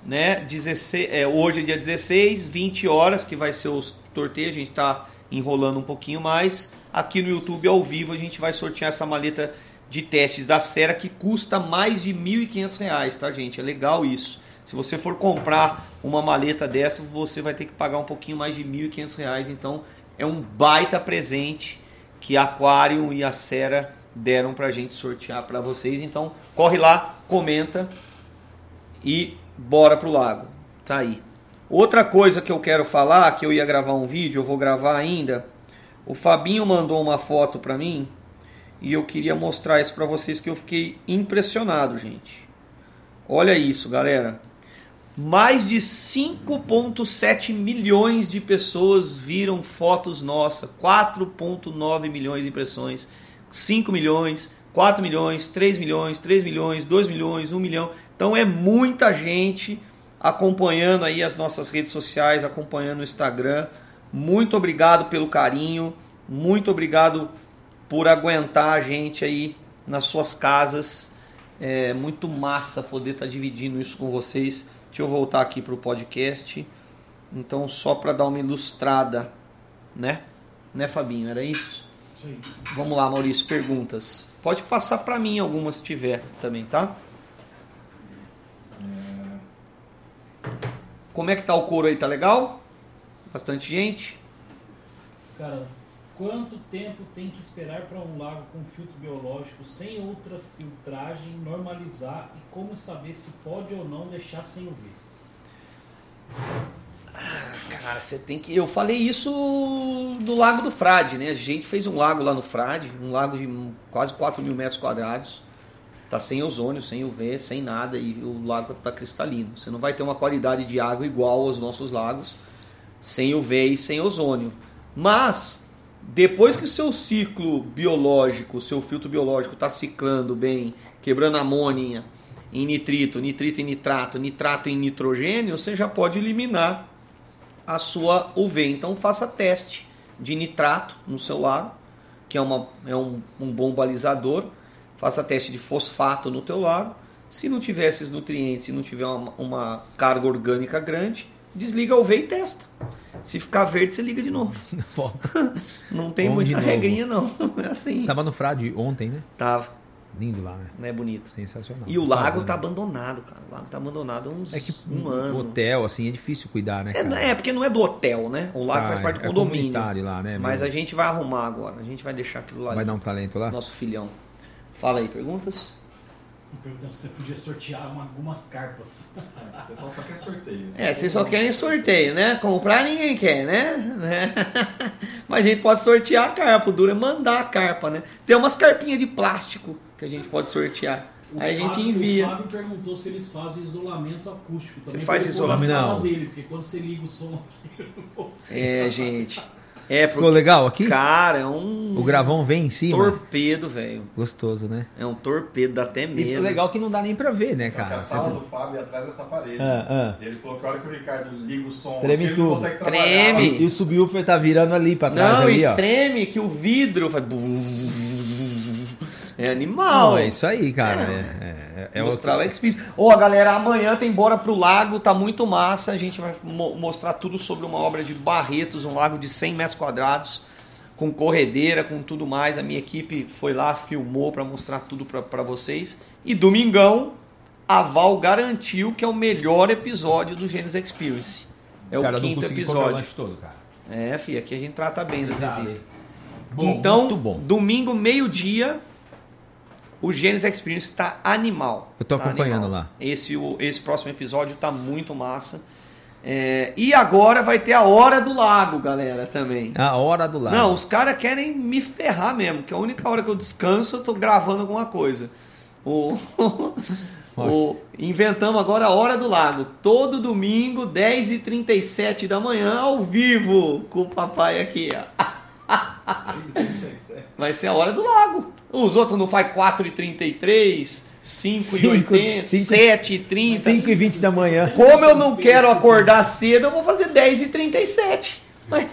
[SPEAKER 1] né? 16, é, hoje é dia 16, 20 horas que vai ser o sorteio, a gente está enrolando um pouquinho mais. Aqui no YouTube ao vivo a gente vai sortear essa maleta de testes da Sera que custa mais de R$ 1.500, tá, gente? É legal isso. Se você for comprar uma maleta dessa, você vai ter que pagar um pouquinho mais de R$ 1.500, então é um baita presente que a Aquarium e a Sera deram pra gente sortear para vocês. Então, corre lá, comenta e bora pro lago. Tá aí. Outra coisa que eu quero falar, que eu ia gravar um vídeo, eu vou gravar ainda. O Fabinho mandou uma foto para mim e eu queria mostrar isso para vocês que eu fiquei impressionado, gente. Olha isso, galera. Mais de 5.7 milhões de pessoas viram fotos nossas, 4.9 milhões de impressões, 5 milhões, 4 milhões, 3 milhões, 3 milhões, 2 milhões, 1 milhão. Então é muita gente acompanhando aí as nossas redes sociais, acompanhando o Instagram. Muito obrigado pelo carinho, muito obrigado por aguentar a gente aí nas suas casas. É muito massa poder estar tá dividindo isso com vocês. Deixa eu voltar aqui para o podcast. Então, só para dar uma ilustrada, né? Né, Fabinho? Era isso? Sim. Vamos lá, Maurício, perguntas. Pode passar para mim algumas se tiver também, tá? Como é que tá o couro aí? Tá legal? Bastante gente?
[SPEAKER 4] Cara, quanto tempo tem que esperar para um lago com filtro biológico sem outra filtragem normalizar e como saber se pode ou não deixar sem UV?
[SPEAKER 1] Ah, cara, você tem que. Eu falei isso do Lago do Frade, né? A gente fez um lago lá no Frade, um lago de quase 4 mil metros quadrados. Tá sem ozônio, sem UV, sem nada e o lago tá cristalino. Você não vai ter uma qualidade de água igual aos nossos lagos sem UV e sem ozônio. Mas depois que o seu ciclo biológico, o seu filtro biológico está ciclando bem, quebrando amônia em nitrito, nitrito em nitrato, nitrato em nitrogênio, você já pode eliminar a sua UV. Então faça teste de nitrato no seu lago, que é, uma, é um, um bom balizador faça teste de fosfato no teu lago. Se não tiver esses nutrientes, se não tiver uma, uma carga orgânica grande, desliga o V e testa. Se ficar verde, você liga de novo. Volta. Não tem muita regrinha, não. É assim. Você
[SPEAKER 2] estava no Frade ontem, né?
[SPEAKER 1] Tava.
[SPEAKER 2] Lindo lá, né?
[SPEAKER 1] Não é bonito.
[SPEAKER 2] Sensacional.
[SPEAKER 1] E o lago tá abandonado, cara. O lago tá abandonado há uns
[SPEAKER 2] é que
[SPEAKER 1] um ano.
[SPEAKER 2] hotel, assim, é difícil cuidar, né?
[SPEAKER 1] É, é, porque não é do hotel, né? O lago tá, faz parte do é condomínio.
[SPEAKER 2] lá, né?
[SPEAKER 1] Mas a gente vai arrumar agora. A gente vai deixar aquilo lá.
[SPEAKER 2] Vai dar um talento lá?
[SPEAKER 1] Nosso filhão. Fala aí, perguntas?
[SPEAKER 4] Perguntando se você podia sortear uma, algumas carpas.
[SPEAKER 3] É, o pessoal só quer sorteio.
[SPEAKER 1] É, vocês só querem sorteio, né? Comprar ninguém quer, né? né? Mas a gente pode sortear a carpa. O duro é mandar a carpa, né? Tem umas carpinhas de plástico que a gente pode sortear. O Aí Fábio, a gente envia.
[SPEAKER 4] O Fábio perguntou se eles fazem isolamento acústico.
[SPEAKER 1] Também você faz isolamento?
[SPEAKER 4] Não. Dele, porque quando você liga o som aqui,
[SPEAKER 1] você É, gente. É,
[SPEAKER 2] Ficou legal aqui?
[SPEAKER 1] Cara, é um.
[SPEAKER 2] O gravão vem em cima.
[SPEAKER 1] Torpedo, velho.
[SPEAKER 2] Gostoso, né?
[SPEAKER 1] É um torpedo, dá até medo. E
[SPEAKER 2] legal que não dá nem pra ver, né, cara?
[SPEAKER 3] a sala do Fábio é atrás dessa parede.
[SPEAKER 2] Ah, ah.
[SPEAKER 3] E ele falou que a hora que o Ricardo liga o som,
[SPEAKER 2] treme
[SPEAKER 3] aqui,
[SPEAKER 2] tudo.
[SPEAKER 3] ele não consegue trabalhar.
[SPEAKER 1] Treme.
[SPEAKER 2] E o subwoofer tá virando ali pra trás,
[SPEAKER 1] não,
[SPEAKER 2] ali,
[SPEAKER 1] e
[SPEAKER 2] ó.
[SPEAKER 1] treme que o vidro faz. É animal. Não,
[SPEAKER 2] é isso aí, cara. É, é, é
[SPEAKER 1] mostrar outro... o Experience. Ô, oh, galera, amanhã tem Bora pro Lago, tá muito massa. A gente vai mo mostrar tudo sobre uma obra de Barretos, um lago de 100 metros quadrados com corredeira, com tudo mais. A minha equipe foi lá, filmou para mostrar tudo para vocês. E domingão, a Val garantiu que é o melhor episódio do Genesis Experience. É cara, o quinto episódio.
[SPEAKER 2] Todo, cara.
[SPEAKER 1] É, filho, aqui a gente trata bem das visitas. então, domingo, meio-dia, o Genesis Experience está animal.
[SPEAKER 2] Eu tô
[SPEAKER 1] tá
[SPEAKER 2] acompanhando
[SPEAKER 1] animal.
[SPEAKER 2] lá.
[SPEAKER 1] Esse, esse próximo episódio tá muito massa. É, e agora vai ter a hora do lago, galera, também.
[SPEAKER 2] A hora do lago.
[SPEAKER 1] Não, os caras querem me ferrar mesmo, que a única hora que eu descanso eu tô gravando alguma coisa. O, o, inventamos agora a hora do lago. Todo domingo, 10h37 da manhã, ao vivo, com o papai aqui. Vai ser a hora do lago. Os outros não faz 4h33. 5 e 80, 7 e 30.
[SPEAKER 2] 5 e 20 da manhã.
[SPEAKER 1] Como eu não quero acordar cedo, eu vou fazer 10 e 37. Mas,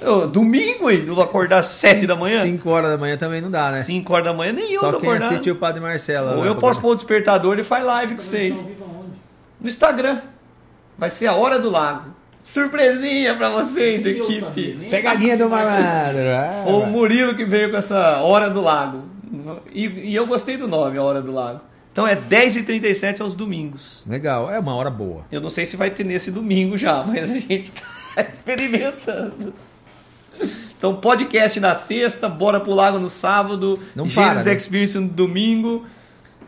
[SPEAKER 1] eu, domingo ainda, vou acordar 7 da manhã.
[SPEAKER 2] 5 horas da manhã também não dá, né?
[SPEAKER 1] 5 horas da manhã nem eu
[SPEAKER 2] Só
[SPEAKER 1] tô
[SPEAKER 2] quem
[SPEAKER 1] acordando.
[SPEAKER 2] assiste o Padre Marcelo.
[SPEAKER 1] Ou eu posso pôr o despertador e faz live com vocês. no Instagram. Vai ser a Hora do Lago. Surpresinha pra vocês, equipe.
[SPEAKER 4] sabia,
[SPEAKER 2] Pegadinha do malandro. ah,
[SPEAKER 1] Foi o. Murilo que veio com essa Hora do Lago. E, e eu gostei do nome, a Hora do Lago. Então é 10h37 aos domingos.
[SPEAKER 2] Legal, é uma hora boa.
[SPEAKER 1] Eu não sei se vai ter nesse domingo já, mas a gente tá experimentando. Então, podcast na sexta, bora pro lago no sábado,
[SPEAKER 2] Não
[SPEAKER 1] Gênesis
[SPEAKER 2] para, né?
[SPEAKER 1] Experience no domingo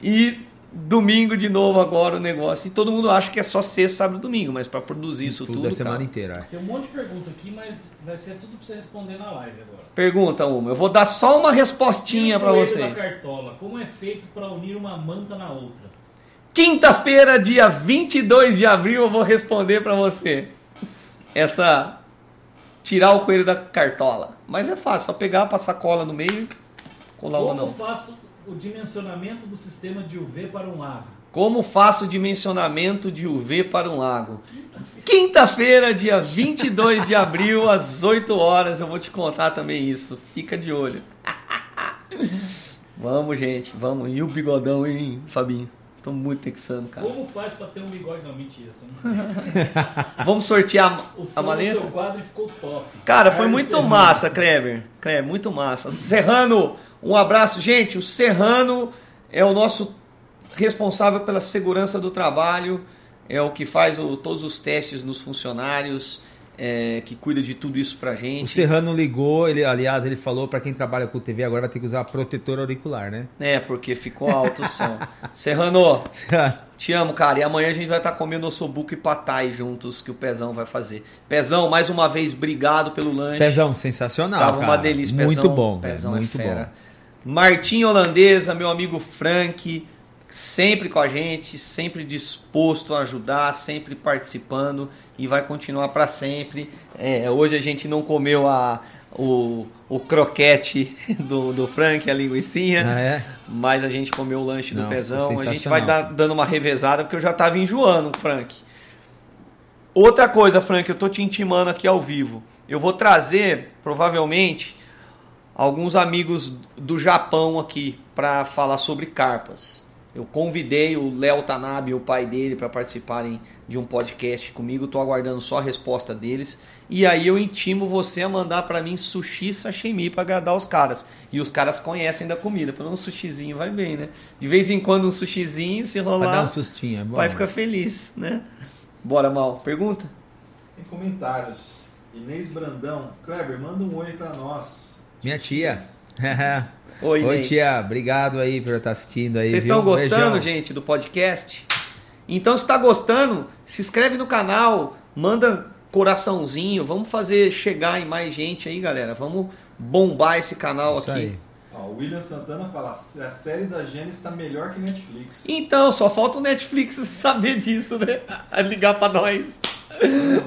[SPEAKER 1] e domingo de novo agora o negócio. E todo mundo acha que é só sexta, sábado e domingo, mas para produzir isso tudo,
[SPEAKER 2] a semana
[SPEAKER 1] cara.
[SPEAKER 2] inteira. é.
[SPEAKER 4] Tem um monte de pergunta aqui, mas vai ser tudo pra você responder na live agora.
[SPEAKER 1] Pergunta uma, eu vou dar só uma respostinha
[SPEAKER 4] o
[SPEAKER 1] para
[SPEAKER 4] coelho
[SPEAKER 1] vocês.
[SPEAKER 4] Da cartola, como é feito para unir uma manta na outra?
[SPEAKER 1] Quinta-feira, dia 22 de abril, eu vou responder para você. Essa tirar o coelho da cartola. Mas é fácil, só pegar, passar cola no meio, colar ou
[SPEAKER 4] Como
[SPEAKER 1] não.
[SPEAKER 4] faço o dimensionamento do sistema de UV para um lago?
[SPEAKER 1] Como faço o dimensionamento de UV para um lago? Quinta-feira, dia 22 de abril, às 8 horas, eu vou te contar também isso. Fica de olho. vamos, gente, vamos. E o bigodão, hein, Fabinho? Tô muito texano, cara.
[SPEAKER 4] Como faz para ter um bigode? Não, mentira.
[SPEAKER 1] Vamos sortear
[SPEAKER 4] O
[SPEAKER 1] a
[SPEAKER 4] som do
[SPEAKER 1] maleta?
[SPEAKER 4] seu quadro ficou top.
[SPEAKER 1] Cara, foi
[SPEAKER 4] Carlos
[SPEAKER 1] muito
[SPEAKER 4] Serrano.
[SPEAKER 1] massa, Kleber. Kleber, muito massa. Serrano, um abraço. Gente, o Serrano é o nosso responsável pela segurança do trabalho, é o que faz o- todos os testes nos funcionários, é, que cuida de tudo isso pra
[SPEAKER 2] O
[SPEAKER 1] gente.
[SPEAKER 2] Serrano ligou, ele, aliás, ele falou pra quem trabalha com TV agora vai ter que usar protetor auricular, né?
[SPEAKER 1] É, porque ficou alto o som. Serrano, te amo, cara. E amanhã a gente vai estar comendo ossobuco e patai juntos, que o Pezão vai fazer. Pezão, mais uma vez, obrigado pelo lanche.
[SPEAKER 2] Pezão, sensacional,
[SPEAKER 1] Tava uma
[SPEAKER 2] cara.
[SPEAKER 1] delícia,
[SPEAKER 2] Muito
[SPEAKER 1] Pezão.
[SPEAKER 2] bom, velho,
[SPEAKER 1] Pezão
[SPEAKER 2] muito
[SPEAKER 1] é
[SPEAKER 2] bom.
[SPEAKER 1] Martim Holandesa, meu amigo Frank, sempre com a gente, sempre disposto a ajudar, sempre participando e vai continuar para sempre. É, hoje a gente não comeu a, o, o croquete do, do Frank, a linguiçinha,
[SPEAKER 2] Ah, é?
[SPEAKER 1] mas a gente comeu o lanche
[SPEAKER 2] Não,
[SPEAKER 1] do Pezão. A gente vai dar, dando uma revezada porque eu já tava enjoando, Frank. Outra coisa, Frank, eu tô te intimando aqui ao vivo. Eu vou trazer, provavelmente, alguns amigos do Japão aqui para falar sobre carpas. Eu convidei o Léo Tanabe e o pai dele para participarem de um podcast comigo. Tô aguardando só a resposta deles. E aí eu intimo você a mandar para mim sushi sashimi para agradar os caras. E os caras conhecem da comida. Pelo menos um sushizinho vai bem, né? De vez em quando um sushizinho, se
[SPEAKER 2] Vai
[SPEAKER 1] rolar,
[SPEAKER 2] dar um sustinho, é bom.
[SPEAKER 1] vai ficar feliz, né? Bora, Mal. Pergunta?
[SPEAKER 3] Tem comentários. Inês Brandão. Kleber, manda um oi pra nós.
[SPEAKER 2] Minha tia.
[SPEAKER 1] Oi,
[SPEAKER 2] Oi, tia. Obrigado aí por estar assistindo aí.
[SPEAKER 1] Vocês estão gostando,
[SPEAKER 2] Beijão.
[SPEAKER 1] gente, do podcast? Então, se está gostando, se inscreve no canal, manda coraçãozinho, vamos fazer chegar em mais gente aí, galera. Vamos bombar esse canal
[SPEAKER 2] Isso
[SPEAKER 1] aqui.
[SPEAKER 2] aí.
[SPEAKER 3] Ó, o William Santana fala: a série da Gênesis está melhor que Netflix.
[SPEAKER 1] Então, só falta o Netflix saber disso, né? Ligar para nós.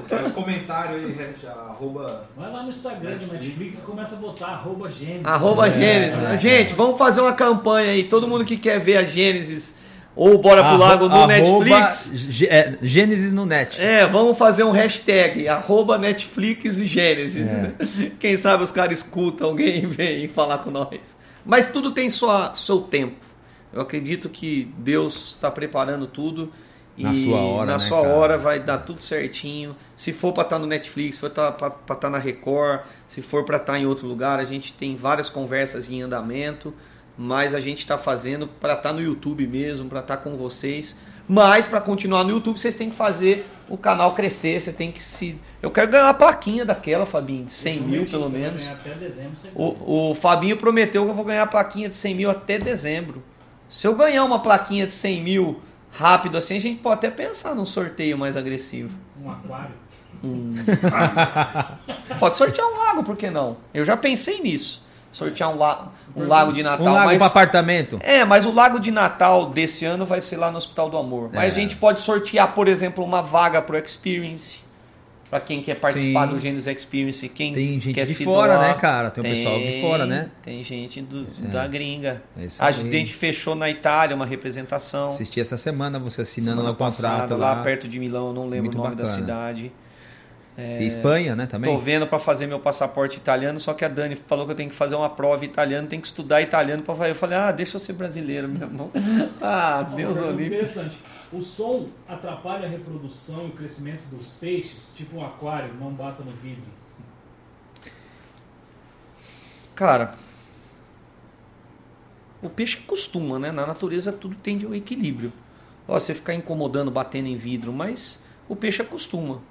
[SPEAKER 3] Faz comentário aí, Reg, arroba.
[SPEAKER 4] Vai lá no Instagram do Netflix e começa a botar arroba Gênesis.
[SPEAKER 1] Arroba Gênesis. Gente, vamos fazer uma campanha aí. Todo mundo que quer ver a Gênesis ou Bora pro Lago no Netflix.
[SPEAKER 2] É, Gênesis no net.
[SPEAKER 1] É, vamos fazer um hashtag, arroba Netflix e Gênesis.
[SPEAKER 2] É.
[SPEAKER 1] Quem sabe os caras escutam alguém e vem falar com nós. Mas tudo tem sua, seu tempo. Eu acredito que Deus está preparando tudo. E
[SPEAKER 2] Na sua hora,
[SPEAKER 1] na
[SPEAKER 2] né,
[SPEAKER 1] sua
[SPEAKER 2] cara?
[SPEAKER 1] hora vai dar tudo certinho. Se for para estar no Netflix, se for para estar na Record, se for para estar em outro lugar, a gente tem várias conversas em andamento. Mas a gente está fazendo para estar no YouTube mesmo, para estar com vocês. Mas para continuar no YouTube, vocês têm que fazer o canal crescer. Você tem que se. Eu quero ganhar uma plaquinha daquela, Fabinho, de 100 mil pelo menos.
[SPEAKER 4] ganhar Até dezembro.
[SPEAKER 1] O, o Fabinho prometeu que eu vou ganhar a plaquinha de 100 mil até dezembro. Se eu ganhar uma plaquinha de 100 mil rápido assim, a gente pode até pensar num sorteio mais agressivo.
[SPEAKER 4] Um aquário.
[SPEAKER 1] Pode sortear um lago, por que não? Eu já pensei nisso. Sortear um, la um lago de Natal.
[SPEAKER 2] Um lago
[SPEAKER 1] mas...
[SPEAKER 2] para apartamento.
[SPEAKER 1] É, mas o lago de Natal desse ano vai ser lá no Hospital do Amor. Mas
[SPEAKER 2] É.
[SPEAKER 1] a gente pode sortear, por exemplo, uma vaga pro Experience. Pra quem quer participar
[SPEAKER 2] Sim.
[SPEAKER 1] do Gênesis Experience. Quem
[SPEAKER 2] Tem gente
[SPEAKER 1] quer
[SPEAKER 2] de
[SPEAKER 1] se
[SPEAKER 2] fora,
[SPEAKER 1] doar.
[SPEAKER 2] né, cara? Tem um pessoal de fora, né?
[SPEAKER 1] Tem gente do- da gringa.
[SPEAKER 2] É
[SPEAKER 1] a gente fechou na Itália uma representação.
[SPEAKER 2] Assisti essa semana você assinando
[SPEAKER 1] semana
[SPEAKER 2] lá o contrato lá.
[SPEAKER 1] lá perto de Milão, não lembro
[SPEAKER 2] Muito
[SPEAKER 1] o nome da
[SPEAKER 2] bacana.
[SPEAKER 1] cidade.
[SPEAKER 2] E Espanha, né, também?
[SPEAKER 1] Tô vendo para fazer meu passaporte italiano, só que a Dani falou que eu tenho que fazer uma prova italiana, tem que estudar italiano para fazer. Eu falei, ah, deixa eu ser brasileiro mesmo. ah,
[SPEAKER 4] Ó,
[SPEAKER 1] Deus livre.
[SPEAKER 4] interessante. O som atrapalha a reprodução e o crescimento dos peixes? Tipo um aquário, não bata no vidro.
[SPEAKER 1] Cara, o peixe costuma, né? Na natureza tudo tende ao equilíbrio. Ó, você ficar incomodando, batendo em vidro, mas o peixe acostuma.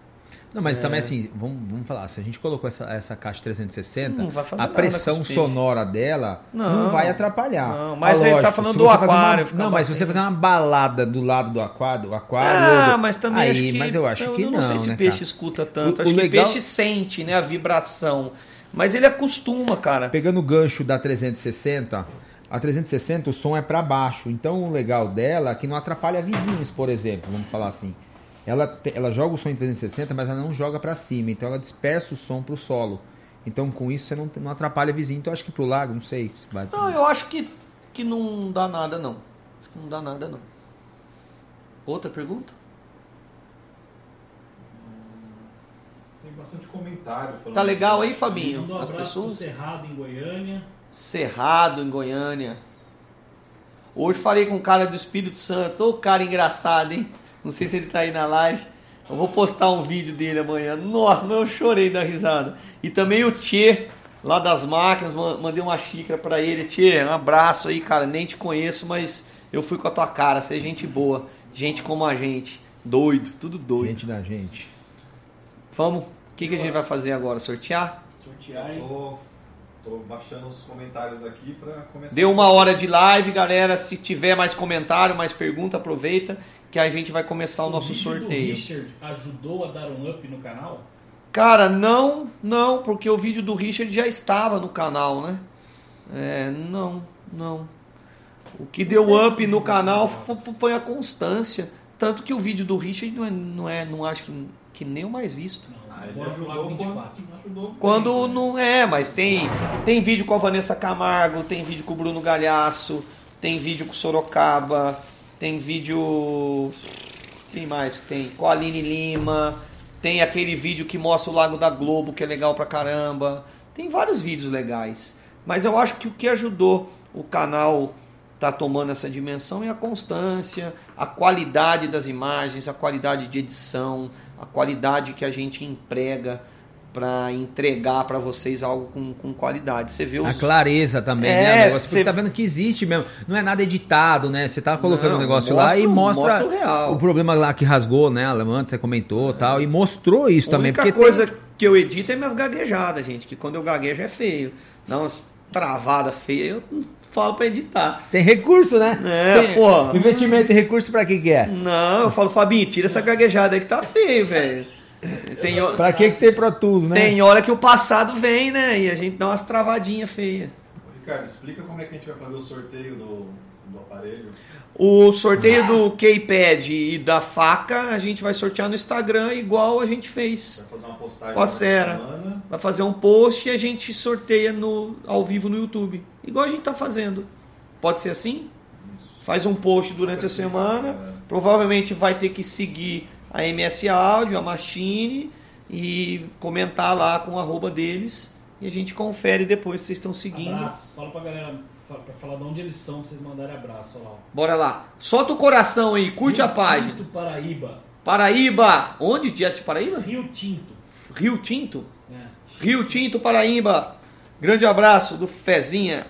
[SPEAKER 2] Não, mas
[SPEAKER 1] É.
[SPEAKER 2] também assim, vamos, vamos falar, se a gente colocou essa, essa caixa 360,
[SPEAKER 1] Não vai fazer
[SPEAKER 2] a pressão sonora dela não,
[SPEAKER 1] Não.
[SPEAKER 2] vai atrapalhar.
[SPEAKER 1] Não, mas
[SPEAKER 2] Ah,
[SPEAKER 1] ele tá
[SPEAKER 2] lógico,
[SPEAKER 1] falando do
[SPEAKER 2] uma-
[SPEAKER 1] aquário, ficar
[SPEAKER 2] Não, mas se você fazer uma balada do lado do aquário, do aquário
[SPEAKER 1] Ah, mas também
[SPEAKER 2] aí,
[SPEAKER 1] acho que.
[SPEAKER 2] mas eu acho que não,
[SPEAKER 1] não sei se
[SPEAKER 2] né,
[SPEAKER 1] peixe
[SPEAKER 2] cara?
[SPEAKER 1] escuta tanto.
[SPEAKER 2] O-
[SPEAKER 1] acho
[SPEAKER 2] o
[SPEAKER 1] que
[SPEAKER 2] legal-
[SPEAKER 1] peixe sente, né? A vibração. Mas ele acostuma, cara.
[SPEAKER 2] Pegando o gancho da 360, a 360 o som é para baixo. Então o legal dela é que não atrapalha vizinhos, por exemplo, vamos falar assim. Ela, ela joga o som em 360, mas ela não joga para cima. Então ela dispersa o som pro solo. Então com isso você não, não atrapalha vizinho. Então acho que pro lago, não sei. se vai-
[SPEAKER 1] Não, eu acho que, que não dá nada, não. Acho que não dá nada, não. Outra pergunta?
[SPEAKER 3] Tem bastante comentário falando.
[SPEAKER 1] Tá legal aí, Fabinho?
[SPEAKER 4] Um
[SPEAKER 1] As pessoas?
[SPEAKER 4] Cerrado em Goiânia.
[SPEAKER 1] Cerrado, em Goiânia. Hoje falei com um cara do Espírito Santo. Ô, cara engraçado, hein? Não sei se ele tá aí na live. Eu vou postar um vídeo dele amanhã. Nossa, mas eu chorei da risada. E também o Tchê, lá das máquinas, ma- mandei uma xícara pra ele. Tchê, um abraço aí, cara. Nem te conheço, mas eu fui com a tua cara. Você é gente boa. Gente como a gente. Doido, tudo doido.
[SPEAKER 2] Gente da gente.
[SPEAKER 1] Vamos? O que, que a gente vai fazer agora? Sortear?
[SPEAKER 4] Sortear e
[SPEAKER 3] Tô, tô baixando os comentários aqui pra começar.
[SPEAKER 1] Deu uma hora de live, galera. Se tiver mais comentário, mais pergunta, aproveita que a gente vai começar o nosso
[SPEAKER 4] vídeo do
[SPEAKER 1] sorteio.
[SPEAKER 4] Richard ajudou a dar um up no canal?
[SPEAKER 1] Cara, não, não, porque o vídeo do Richard já estava no canal, né? É, não, não. O que deu up no canal fo- fo- foi a constância. Tanto que o vídeo do Richard não é, não, é, não acho que, que nem o mais visto.
[SPEAKER 4] Não,
[SPEAKER 3] Ah, ele ajudou
[SPEAKER 4] 24.
[SPEAKER 3] quando ajudou.
[SPEAKER 1] Quando não é, mas tem tem vídeo com a Vanessa Camargo, tem vídeo com o Bruno Galhaço, tem vídeo com o Sorocaba, tem vídeo. Quem mais que tem? Com a Aline Lima, tem aquele vídeo que mostra o Lago da Globo, que é legal pra caramba. Tem vários vídeos legais. Mas eu acho que o que ajudou o canal tá tomando essa dimensão é a constância, a qualidade das imagens, a qualidade de edição, a qualidade que a gente emprega para entregar para vocês algo com, com qualidade. Você vê os
[SPEAKER 2] A clareza também,
[SPEAKER 1] É,
[SPEAKER 2] né? O negócio, você tá vendo que existe mesmo. Não é nada editado, né? Você tá colocando o
[SPEAKER 1] Não,
[SPEAKER 2] negócio
[SPEAKER 1] mostra-
[SPEAKER 2] lá e mostra,
[SPEAKER 1] mostra o real.
[SPEAKER 2] problema lá que rasgou, né? Alemã, você comentou e tal. E mostrou isso
[SPEAKER 1] A
[SPEAKER 2] também.
[SPEAKER 1] única
[SPEAKER 2] Porque
[SPEAKER 1] coisa
[SPEAKER 2] tem-
[SPEAKER 1] que eu edito é minhas gaguejadas, gente. Que quando eu gaguejo é feio. Dá umas travada feia, eu falo para editar.
[SPEAKER 2] tem, recurso, né?
[SPEAKER 1] É, pô.
[SPEAKER 2] Investimento e recurso pra que que é?
[SPEAKER 1] Não, eu falo, Fabinho, tira essa gaguejada aí que tá feio, velho. Tem, ho-
[SPEAKER 2] Pra que que tem Pro Tools, né?
[SPEAKER 1] tem hora que o passado vem, né? E a gente dá umas travadinhas feias.
[SPEAKER 3] Ricardo, explica como é que a gente vai fazer o sorteio do, do aparelho.
[SPEAKER 1] O sorteio do K-Pad e da faca a gente vai sortear no Instagram igual a gente fez.
[SPEAKER 3] Vai fazer uma postagem
[SPEAKER 1] ser.
[SPEAKER 3] semana.
[SPEAKER 1] Vai fazer um post e a gente sorteia no, ao vivo no YouTube. Igual a gente tá fazendo. Pode ser assim?
[SPEAKER 3] Isso.
[SPEAKER 1] Faz um post durante a
[SPEAKER 3] simples,
[SPEAKER 1] semana.
[SPEAKER 3] né?
[SPEAKER 1] Provavelmente vai ter que seguir a MS Audio, a Machine e comentar lá com o arroba deles. E a gente confere depois se vocês estão seguindo.
[SPEAKER 4] Abraços. Fala pra galera, pra falar de onde eles são, pra vocês mandarem abraço. Lá.
[SPEAKER 1] Bora lá. Solta o coração aí, curte a
[SPEAKER 4] Rio
[SPEAKER 1] página.
[SPEAKER 4] Tinto, Paraíba.
[SPEAKER 1] Paraíba! Onde? Direto de Paraíba?
[SPEAKER 4] Rio Tinto.
[SPEAKER 1] Rio Tinto?
[SPEAKER 4] né?
[SPEAKER 1] Rio Tinto, Paraíba. Grande abraço do Fezinha.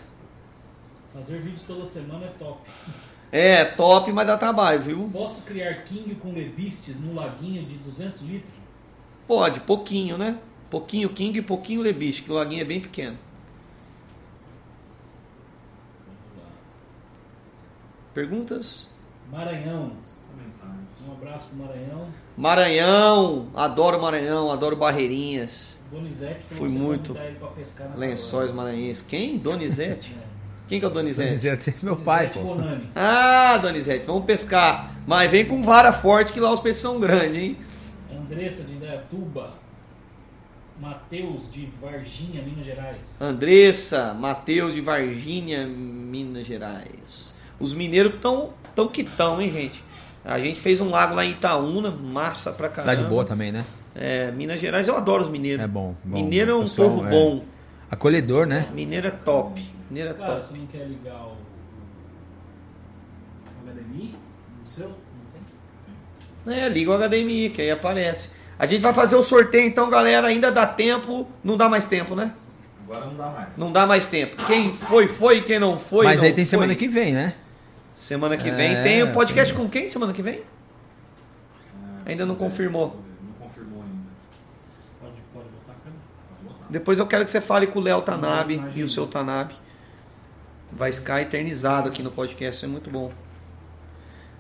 [SPEAKER 4] Fazer vídeos toda semana é top.
[SPEAKER 1] É, top, mas dá trabalho, viu?
[SPEAKER 4] Posso criar king com lebistes no laguinho de 200 litros?
[SPEAKER 1] Pode, pouquinho, né? Pouquinho King e pouquinho Lebiche, que o laguinho é bem pequeno. Perguntas?
[SPEAKER 4] Maranhão.
[SPEAKER 3] Comentários.
[SPEAKER 4] Um abraço pro Maranhão.
[SPEAKER 1] Maranhão, adoro Maranhão, adoro Barreirinhas,
[SPEAKER 4] Donizete foi
[SPEAKER 1] Fui muito.
[SPEAKER 4] convidar ele pra pescar na
[SPEAKER 1] Lençóis. Maranhenses. Quem? Donizete?
[SPEAKER 4] É.
[SPEAKER 1] Quem que é o Donizete?
[SPEAKER 2] Donizete, é meu pai,
[SPEAKER 4] Donizete
[SPEAKER 2] pô.
[SPEAKER 4] Bonani.
[SPEAKER 1] Ah, Donizete, vamos pescar. Mas vem com vara forte que lá os peixes são grandes, hein?
[SPEAKER 4] Andressa de Indaiatuba. Matheus de Varginha, Minas Gerais.
[SPEAKER 1] Andressa, Matheus de Varginha, Minas Gerais. Os mineiros tão, tão que tão, hein, gente? A gente fez um lago lá em Itaúna, massa pra caramba.
[SPEAKER 2] Cidade boa também, né?
[SPEAKER 1] É, Minas Gerais, eu adoro os mineiros.
[SPEAKER 2] É bom. bom
[SPEAKER 1] Mineiro é um
[SPEAKER 2] pessoal,
[SPEAKER 1] povo
[SPEAKER 2] é,
[SPEAKER 1] bom.
[SPEAKER 2] Acolhedor, né?
[SPEAKER 1] Mineiro é top. Mineiro é
[SPEAKER 4] Cara,
[SPEAKER 1] top.
[SPEAKER 4] você não quer ligar o, o HDMI no seu? Não tem?
[SPEAKER 1] É, liga o HDMI, que aí aparece. A gente vai fazer o sorteio então, galera. Ainda dá tempo. Não dá mais tempo, né?
[SPEAKER 3] Agora não dá mais.
[SPEAKER 1] Não dá mais tempo. Quem foi, foi. Quem não foi,
[SPEAKER 2] Mas
[SPEAKER 1] não
[SPEAKER 2] aí tem
[SPEAKER 1] foi.
[SPEAKER 2] semana que vem, né?
[SPEAKER 1] Semana que
[SPEAKER 2] É.
[SPEAKER 1] vem tem o podcast com quem semana que vem?
[SPEAKER 3] É,
[SPEAKER 1] Ainda não confirmou.
[SPEAKER 3] Não confirmou ainda.
[SPEAKER 4] Pode, pode botar a câmera.
[SPEAKER 3] Pode botar.
[SPEAKER 1] Depois eu quero que você fale com o Léo Tanabe e o seu Tanabe. Vai ficar eternizado aqui no podcast, isso é muito bom.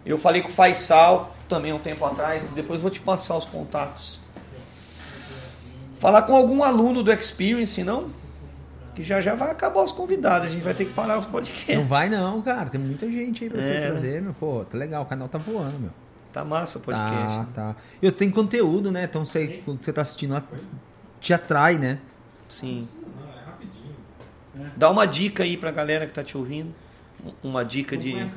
[SPEAKER 1] Eu falei com o Faisal também um tempo atrás, depois vou te passar os contatos. Falar com algum aluno do Experience, não? Que já já vai acabar os convidados, a gente vai ter que parar os podcasts.
[SPEAKER 2] Não vai não, cara. Tem muita gente aí pra você
[SPEAKER 1] É.
[SPEAKER 2] trazer, meu. Pô, tá legal. O canal tá voando, meu.
[SPEAKER 1] Tá massa o podcast.
[SPEAKER 2] Tá, tá. Eu tenho conteúdo, né? Então você, quando você tá assistindo, te atrai, né?
[SPEAKER 1] Sim.
[SPEAKER 3] É.
[SPEAKER 1] Dá uma dica aí pra galera que tá te ouvindo. Uma dica de,
[SPEAKER 4] a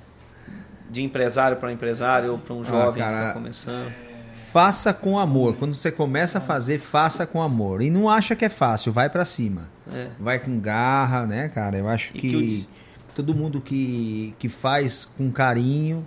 [SPEAKER 1] de empresário para empresário ou para um jovem que
[SPEAKER 2] cara.
[SPEAKER 1] tá começando.
[SPEAKER 2] Faça com amor. Quando você começa a fazer, faça com amor. E não acha que é fácil, vai pra cima.
[SPEAKER 1] É.
[SPEAKER 2] Vai com garra, né, cara? Eu acho
[SPEAKER 1] E
[SPEAKER 2] que,
[SPEAKER 1] que
[SPEAKER 2] todo mundo que, que faz com carinho,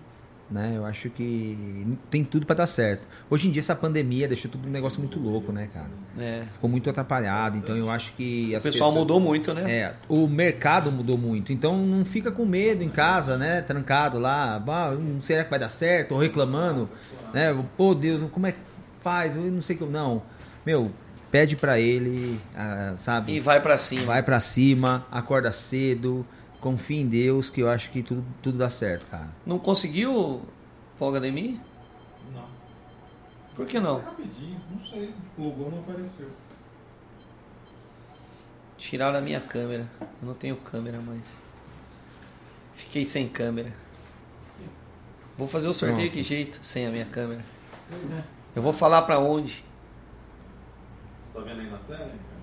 [SPEAKER 2] né? Eu acho que tem tudo pra dar certo. Hoje em dia essa pandemia deixou tudo um negócio muito louco, né, cara?
[SPEAKER 1] É.
[SPEAKER 2] Ficou muito atrapalhado, então eu acho que
[SPEAKER 1] O pessoal
[SPEAKER 2] pessoas-
[SPEAKER 1] mudou muito, né?
[SPEAKER 2] É, o mercado mudou muito, então não fica com medo em casa, né? Trancado lá, "Ah, não será que vai dar certo? Ou reclamando, né? Pô, Deus, como é que faz? Eu não sei que eu não. Meu, pede pra ele, ah, sabe?
[SPEAKER 1] E vai pra cima.
[SPEAKER 2] Vai pra cima, acorda cedo, confia em Deus, que eu acho que tudo, tudo dá certo, cara.
[SPEAKER 1] Não conseguiu pro HDMI?
[SPEAKER 3] Não.
[SPEAKER 1] Por que não?
[SPEAKER 3] É rapidinho, não sei. Plugou, não apareceu.
[SPEAKER 1] Tiraram a minha câmera. Eu não tenho câmera mais. Fiquei sem câmera. Vou fazer o sorteio
[SPEAKER 2] Pronto.
[SPEAKER 1] que jeito? Sem a minha câmera.
[SPEAKER 4] Pois é.
[SPEAKER 1] Eu vou falar pra onde?
[SPEAKER 3] Você tá vendo aí na tela, hein, cara?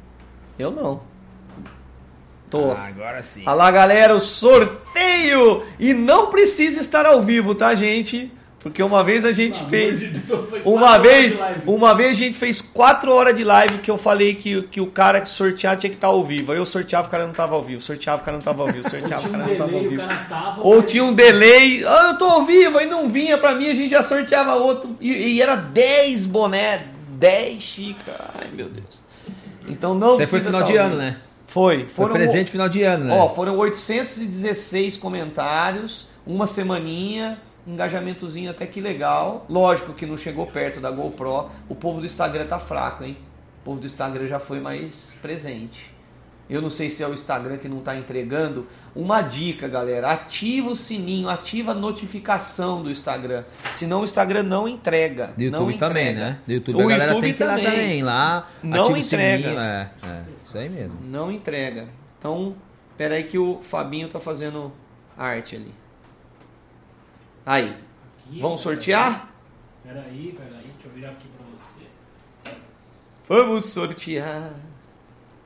[SPEAKER 1] Eu não. Tô.
[SPEAKER 2] agora sim.
[SPEAKER 1] Olha lá, galera, o sorteio! E não precisa estar ao vivo, tá, gente? Porque uma vez a gente
[SPEAKER 4] Pelo
[SPEAKER 1] fez.
[SPEAKER 4] de Deus,
[SPEAKER 1] Uma
[SPEAKER 4] quatro
[SPEAKER 1] vez, uma vez a gente fez 4 horas de live que eu falei que, que o cara que sortear tinha que estar ao vivo. Aí eu sorteava, o cara não tava ao vivo. Sorteava, o cara não tava ao vivo. Sorteava, o
[SPEAKER 4] Tinha
[SPEAKER 1] cara
[SPEAKER 4] um
[SPEAKER 1] não tava ao vivo. Ou tinha um delay, ah, eu tô ao vivo, aí não vinha pra mim, a gente já sorteava outro. E, e era 10 boné, 10 xícaras. Ai, meu Deus. Então não
[SPEAKER 2] Você foi final de ano, né?
[SPEAKER 1] Foi.
[SPEAKER 2] Foi
[SPEAKER 1] Foram
[SPEAKER 2] presente final de ano, né?
[SPEAKER 1] Ó, foram 816 comentários, uma semaninha, engajamentozinho até que legal. Lógico que não chegou perto da GoPro. O povo do Instagram tá fraco, hein? O povo do Instagram já foi mais presente. Eu não sei se é o Instagram que não tá entregando. Uma dica, galera: ativa o sininho, ativa a notificação do Instagram. Senão o Instagram não entrega.
[SPEAKER 2] Do YouTube
[SPEAKER 1] não
[SPEAKER 2] também,
[SPEAKER 1] entrega.
[SPEAKER 2] né? Do YouTube
[SPEAKER 1] O
[SPEAKER 2] a galera
[SPEAKER 1] YouTube
[SPEAKER 2] tem que ir lá
[SPEAKER 1] também.
[SPEAKER 2] Lá,
[SPEAKER 1] Não
[SPEAKER 2] ativa o
[SPEAKER 1] entrega.
[SPEAKER 2] sininho. É, é, isso aí mesmo.
[SPEAKER 1] Não entrega. Então, pera aí que o Fabinho tá fazendo arte ali. Aí,
[SPEAKER 4] Aqui,
[SPEAKER 1] vamos sortear?
[SPEAKER 4] Peraí, peraí, deixa eu virar aqui pra você.
[SPEAKER 1] Vamos sortear.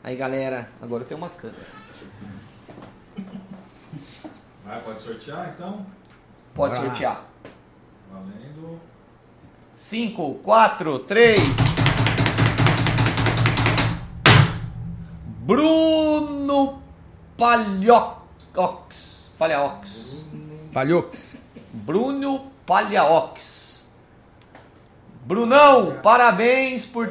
[SPEAKER 1] Aí, galera, agora eu tenho uma câmera.
[SPEAKER 3] Vai, pode sortear então?
[SPEAKER 1] Pode sortear.
[SPEAKER 3] Valendo.
[SPEAKER 1] 5, 4, 3. Bruno Palhox. Palhaox.
[SPEAKER 2] Palhox.
[SPEAKER 1] Bruno Palhaox. Brunão, parabéns por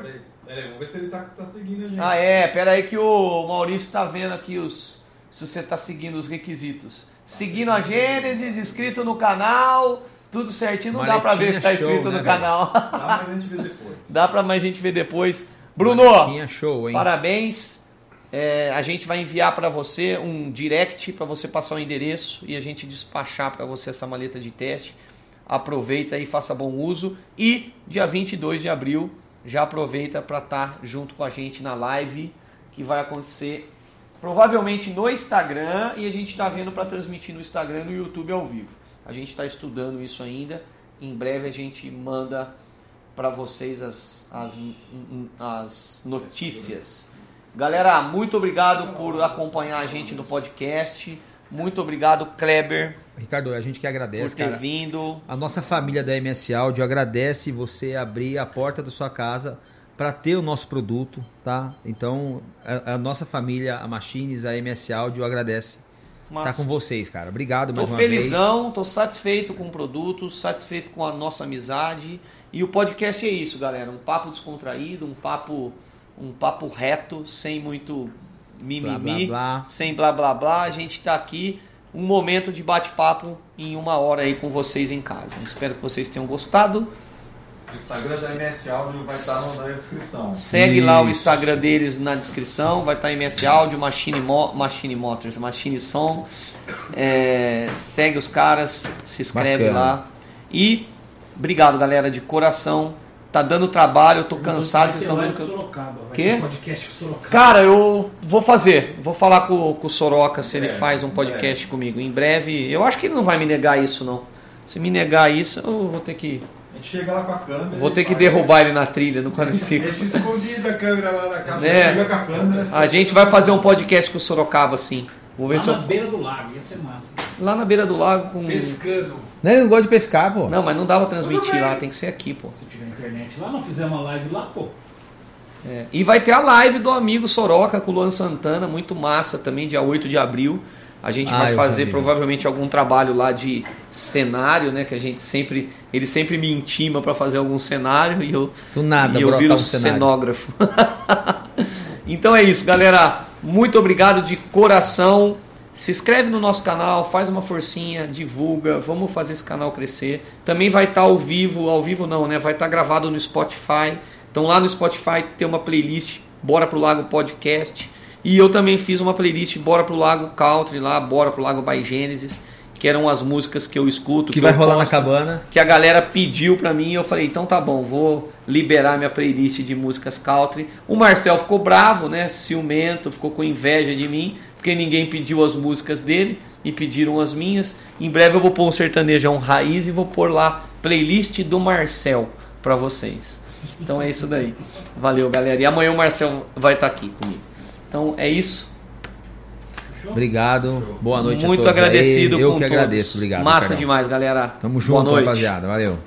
[SPEAKER 3] Peraí, peraí, vamos ver se ele tá, tá seguindo a gente.
[SPEAKER 1] Ah, é, pera aí que o Maurício tá vendo aqui os. Se você tá seguindo os requisitos. Seguindo a Gênesis, inscrito no canal, tudo certinho. Não dá pra ver se tá
[SPEAKER 2] Maletinha
[SPEAKER 1] inscrito
[SPEAKER 2] show,
[SPEAKER 1] no
[SPEAKER 2] né,
[SPEAKER 1] canal.
[SPEAKER 3] Dá, mas a gente vê depois.
[SPEAKER 1] dá pra mais gente ver depois. Bruno,
[SPEAKER 2] Maletinha show, hein?
[SPEAKER 1] parabéns. É, a gente vai enviar pra você um direct pra você passar o endereço e a gente despachar pra você essa maleta de teste. Aproveita e faça bom uso. E dia 22 de abril, já aproveita para estar junto com a gente na live que vai acontecer provavelmente no Instagram e a gente está vendo para transmitir no Instagram e no YouTube ao vivo. A gente está estudando isso ainda. Em breve a gente manda para vocês as, as, as notícias. Galera, muito obrigado por acompanhar a gente no podcast. Muito obrigado, Kleber,
[SPEAKER 2] Ricardo, a gente que
[SPEAKER 1] por
[SPEAKER 2] agradece,
[SPEAKER 1] ter
[SPEAKER 2] cara.
[SPEAKER 1] vindo.
[SPEAKER 2] A nossa família da MS Audio agradece você abrir a porta da sua casa para ter o nosso produto, tá? Então, a, a nossa família, a Machines, a MS Audio agradece
[SPEAKER 1] Massa.
[SPEAKER 2] estar com vocês, cara. Obrigado
[SPEAKER 1] Tô
[SPEAKER 2] mais uma
[SPEAKER 1] felizão, tô satisfeito com o produto, satisfeito com a nossa amizade. E o podcast é isso, galera. Um papo descontraído, um papo, um papo reto, sem muito mimimi,
[SPEAKER 2] Blá, blá, blá.
[SPEAKER 1] sem blá blá blá. A gente tá aqui, um momento de bate-papo em uma hora aí com vocês em casa. Espero que vocês tenham gostado.
[SPEAKER 3] O Instagram da MS Audio vai estar na descrição.
[SPEAKER 1] Segue lá o
[SPEAKER 2] Isso.
[SPEAKER 1] Instagram deles na descrição, vai estar MS Audio, Machine, Mo Machine Motors, Machine Som. É, segue os caras, se inscreve
[SPEAKER 2] Bacana.
[SPEAKER 1] lá. E obrigado, galera, de coração. Tá dando trabalho, eu tô cansado, vocês estão vendo que.
[SPEAKER 4] Sorocaba, vai
[SPEAKER 1] Quê?
[SPEAKER 4] ter podcast com Sorocaba.
[SPEAKER 1] Cara, eu vou fazer. Vou falar com, com o Soroca se ele
[SPEAKER 3] É,
[SPEAKER 1] faz um
[SPEAKER 3] em
[SPEAKER 1] podcast comigo. Em breve. Eu acho que ele não vai me negar isso, não. Se me negar isso, eu vou ter que.
[SPEAKER 3] A gente chega lá com a câmera.
[SPEAKER 1] Vou ter que
[SPEAKER 3] faz-
[SPEAKER 1] derrubar ele na trilha, no quadriciclo.
[SPEAKER 5] Deixa escondida a câmera lá na.
[SPEAKER 1] É.
[SPEAKER 3] Chega com a câmera.
[SPEAKER 1] A gente vai fazer um podcast com o Sorocaba, sim. Vou ver
[SPEAKER 4] Lá
[SPEAKER 1] se eu.
[SPEAKER 4] na beira do lago, ia ser massa.
[SPEAKER 1] Lá na beira do lago com.
[SPEAKER 5] Pescando.
[SPEAKER 2] Não, ele não gosta de pescar, pô.
[SPEAKER 1] Não, mas não dá pra transmitir lá, tem que ser aqui, pô.
[SPEAKER 4] Se tiver internet lá, não fizer uma live lá, pô.
[SPEAKER 1] É. E vai ter a live do amigo Soroca com o Luan Santana, muito massa também, dia 8 de abril. A gente
[SPEAKER 2] Ah,
[SPEAKER 1] vai
[SPEAKER 2] eu
[SPEAKER 1] fazer provavelmente algum trabalho lá de cenário, né? Que a gente sempre. Ele sempre me intima pra fazer algum cenário e eu,
[SPEAKER 2] Do nada,
[SPEAKER 1] e eu viro
[SPEAKER 2] um
[SPEAKER 1] cenógrafo. então é isso, galera. Muito obrigado de coração. Se inscreve no nosso canal, faz uma forcinha, divulga, vamos fazer esse canal crescer. Também vai estar ao vivo, ao vivo não, né? Vai estar gravado no Spotify. Então lá no Spotify tem uma playlist Bora pro Lago Podcast. E eu também fiz uma playlist Bora pro Lago Country lá, Bora pro Lago by Gênesis, que eram as músicas que eu escuto.
[SPEAKER 2] Que vai
[SPEAKER 1] eu
[SPEAKER 2] rolar na
[SPEAKER 1] gosto
[SPEAKER 2] cabana.
[SPEAKER 1] que a galera pediu pra mim e eu falei, então tá bom, vou liberar minha playlist de músicas country. O Marcel ficou bravo, né, ciumento, ficou com inveja de mim, porque ninguém pediu as músicas dele e pediram as minhas. Em breve eu vou pôr um sertanejão raiz e vou pôr lá playlist do Marcel pra vocês. Então é isso daí. Valeu, galera. E amanhã o Marcel vai estar aqui comigo. Então é isso.
[SPEAKER 2] Obrigado. Boa noite
[SPEAKER 1] Muito
[SPEAKER 2] a todos.
[SPEAKER 1] agradecido
[SPEAKER 2] aí. Eu
[SPEAKER 1] com
[SPEAKER 2] que
[SPEAKER 1] todos.
[SPEAKER 2] agradeço. Obrigado.
[SPEAKER 1] Massa demais, galera.
[SPEAKER 2] Tamo
[SPEAKER 1] Boa
[SPEAKER 2] junto,
[SPEAKER 1] noite.
[SPEAKER 2] rapaziada. Valeu.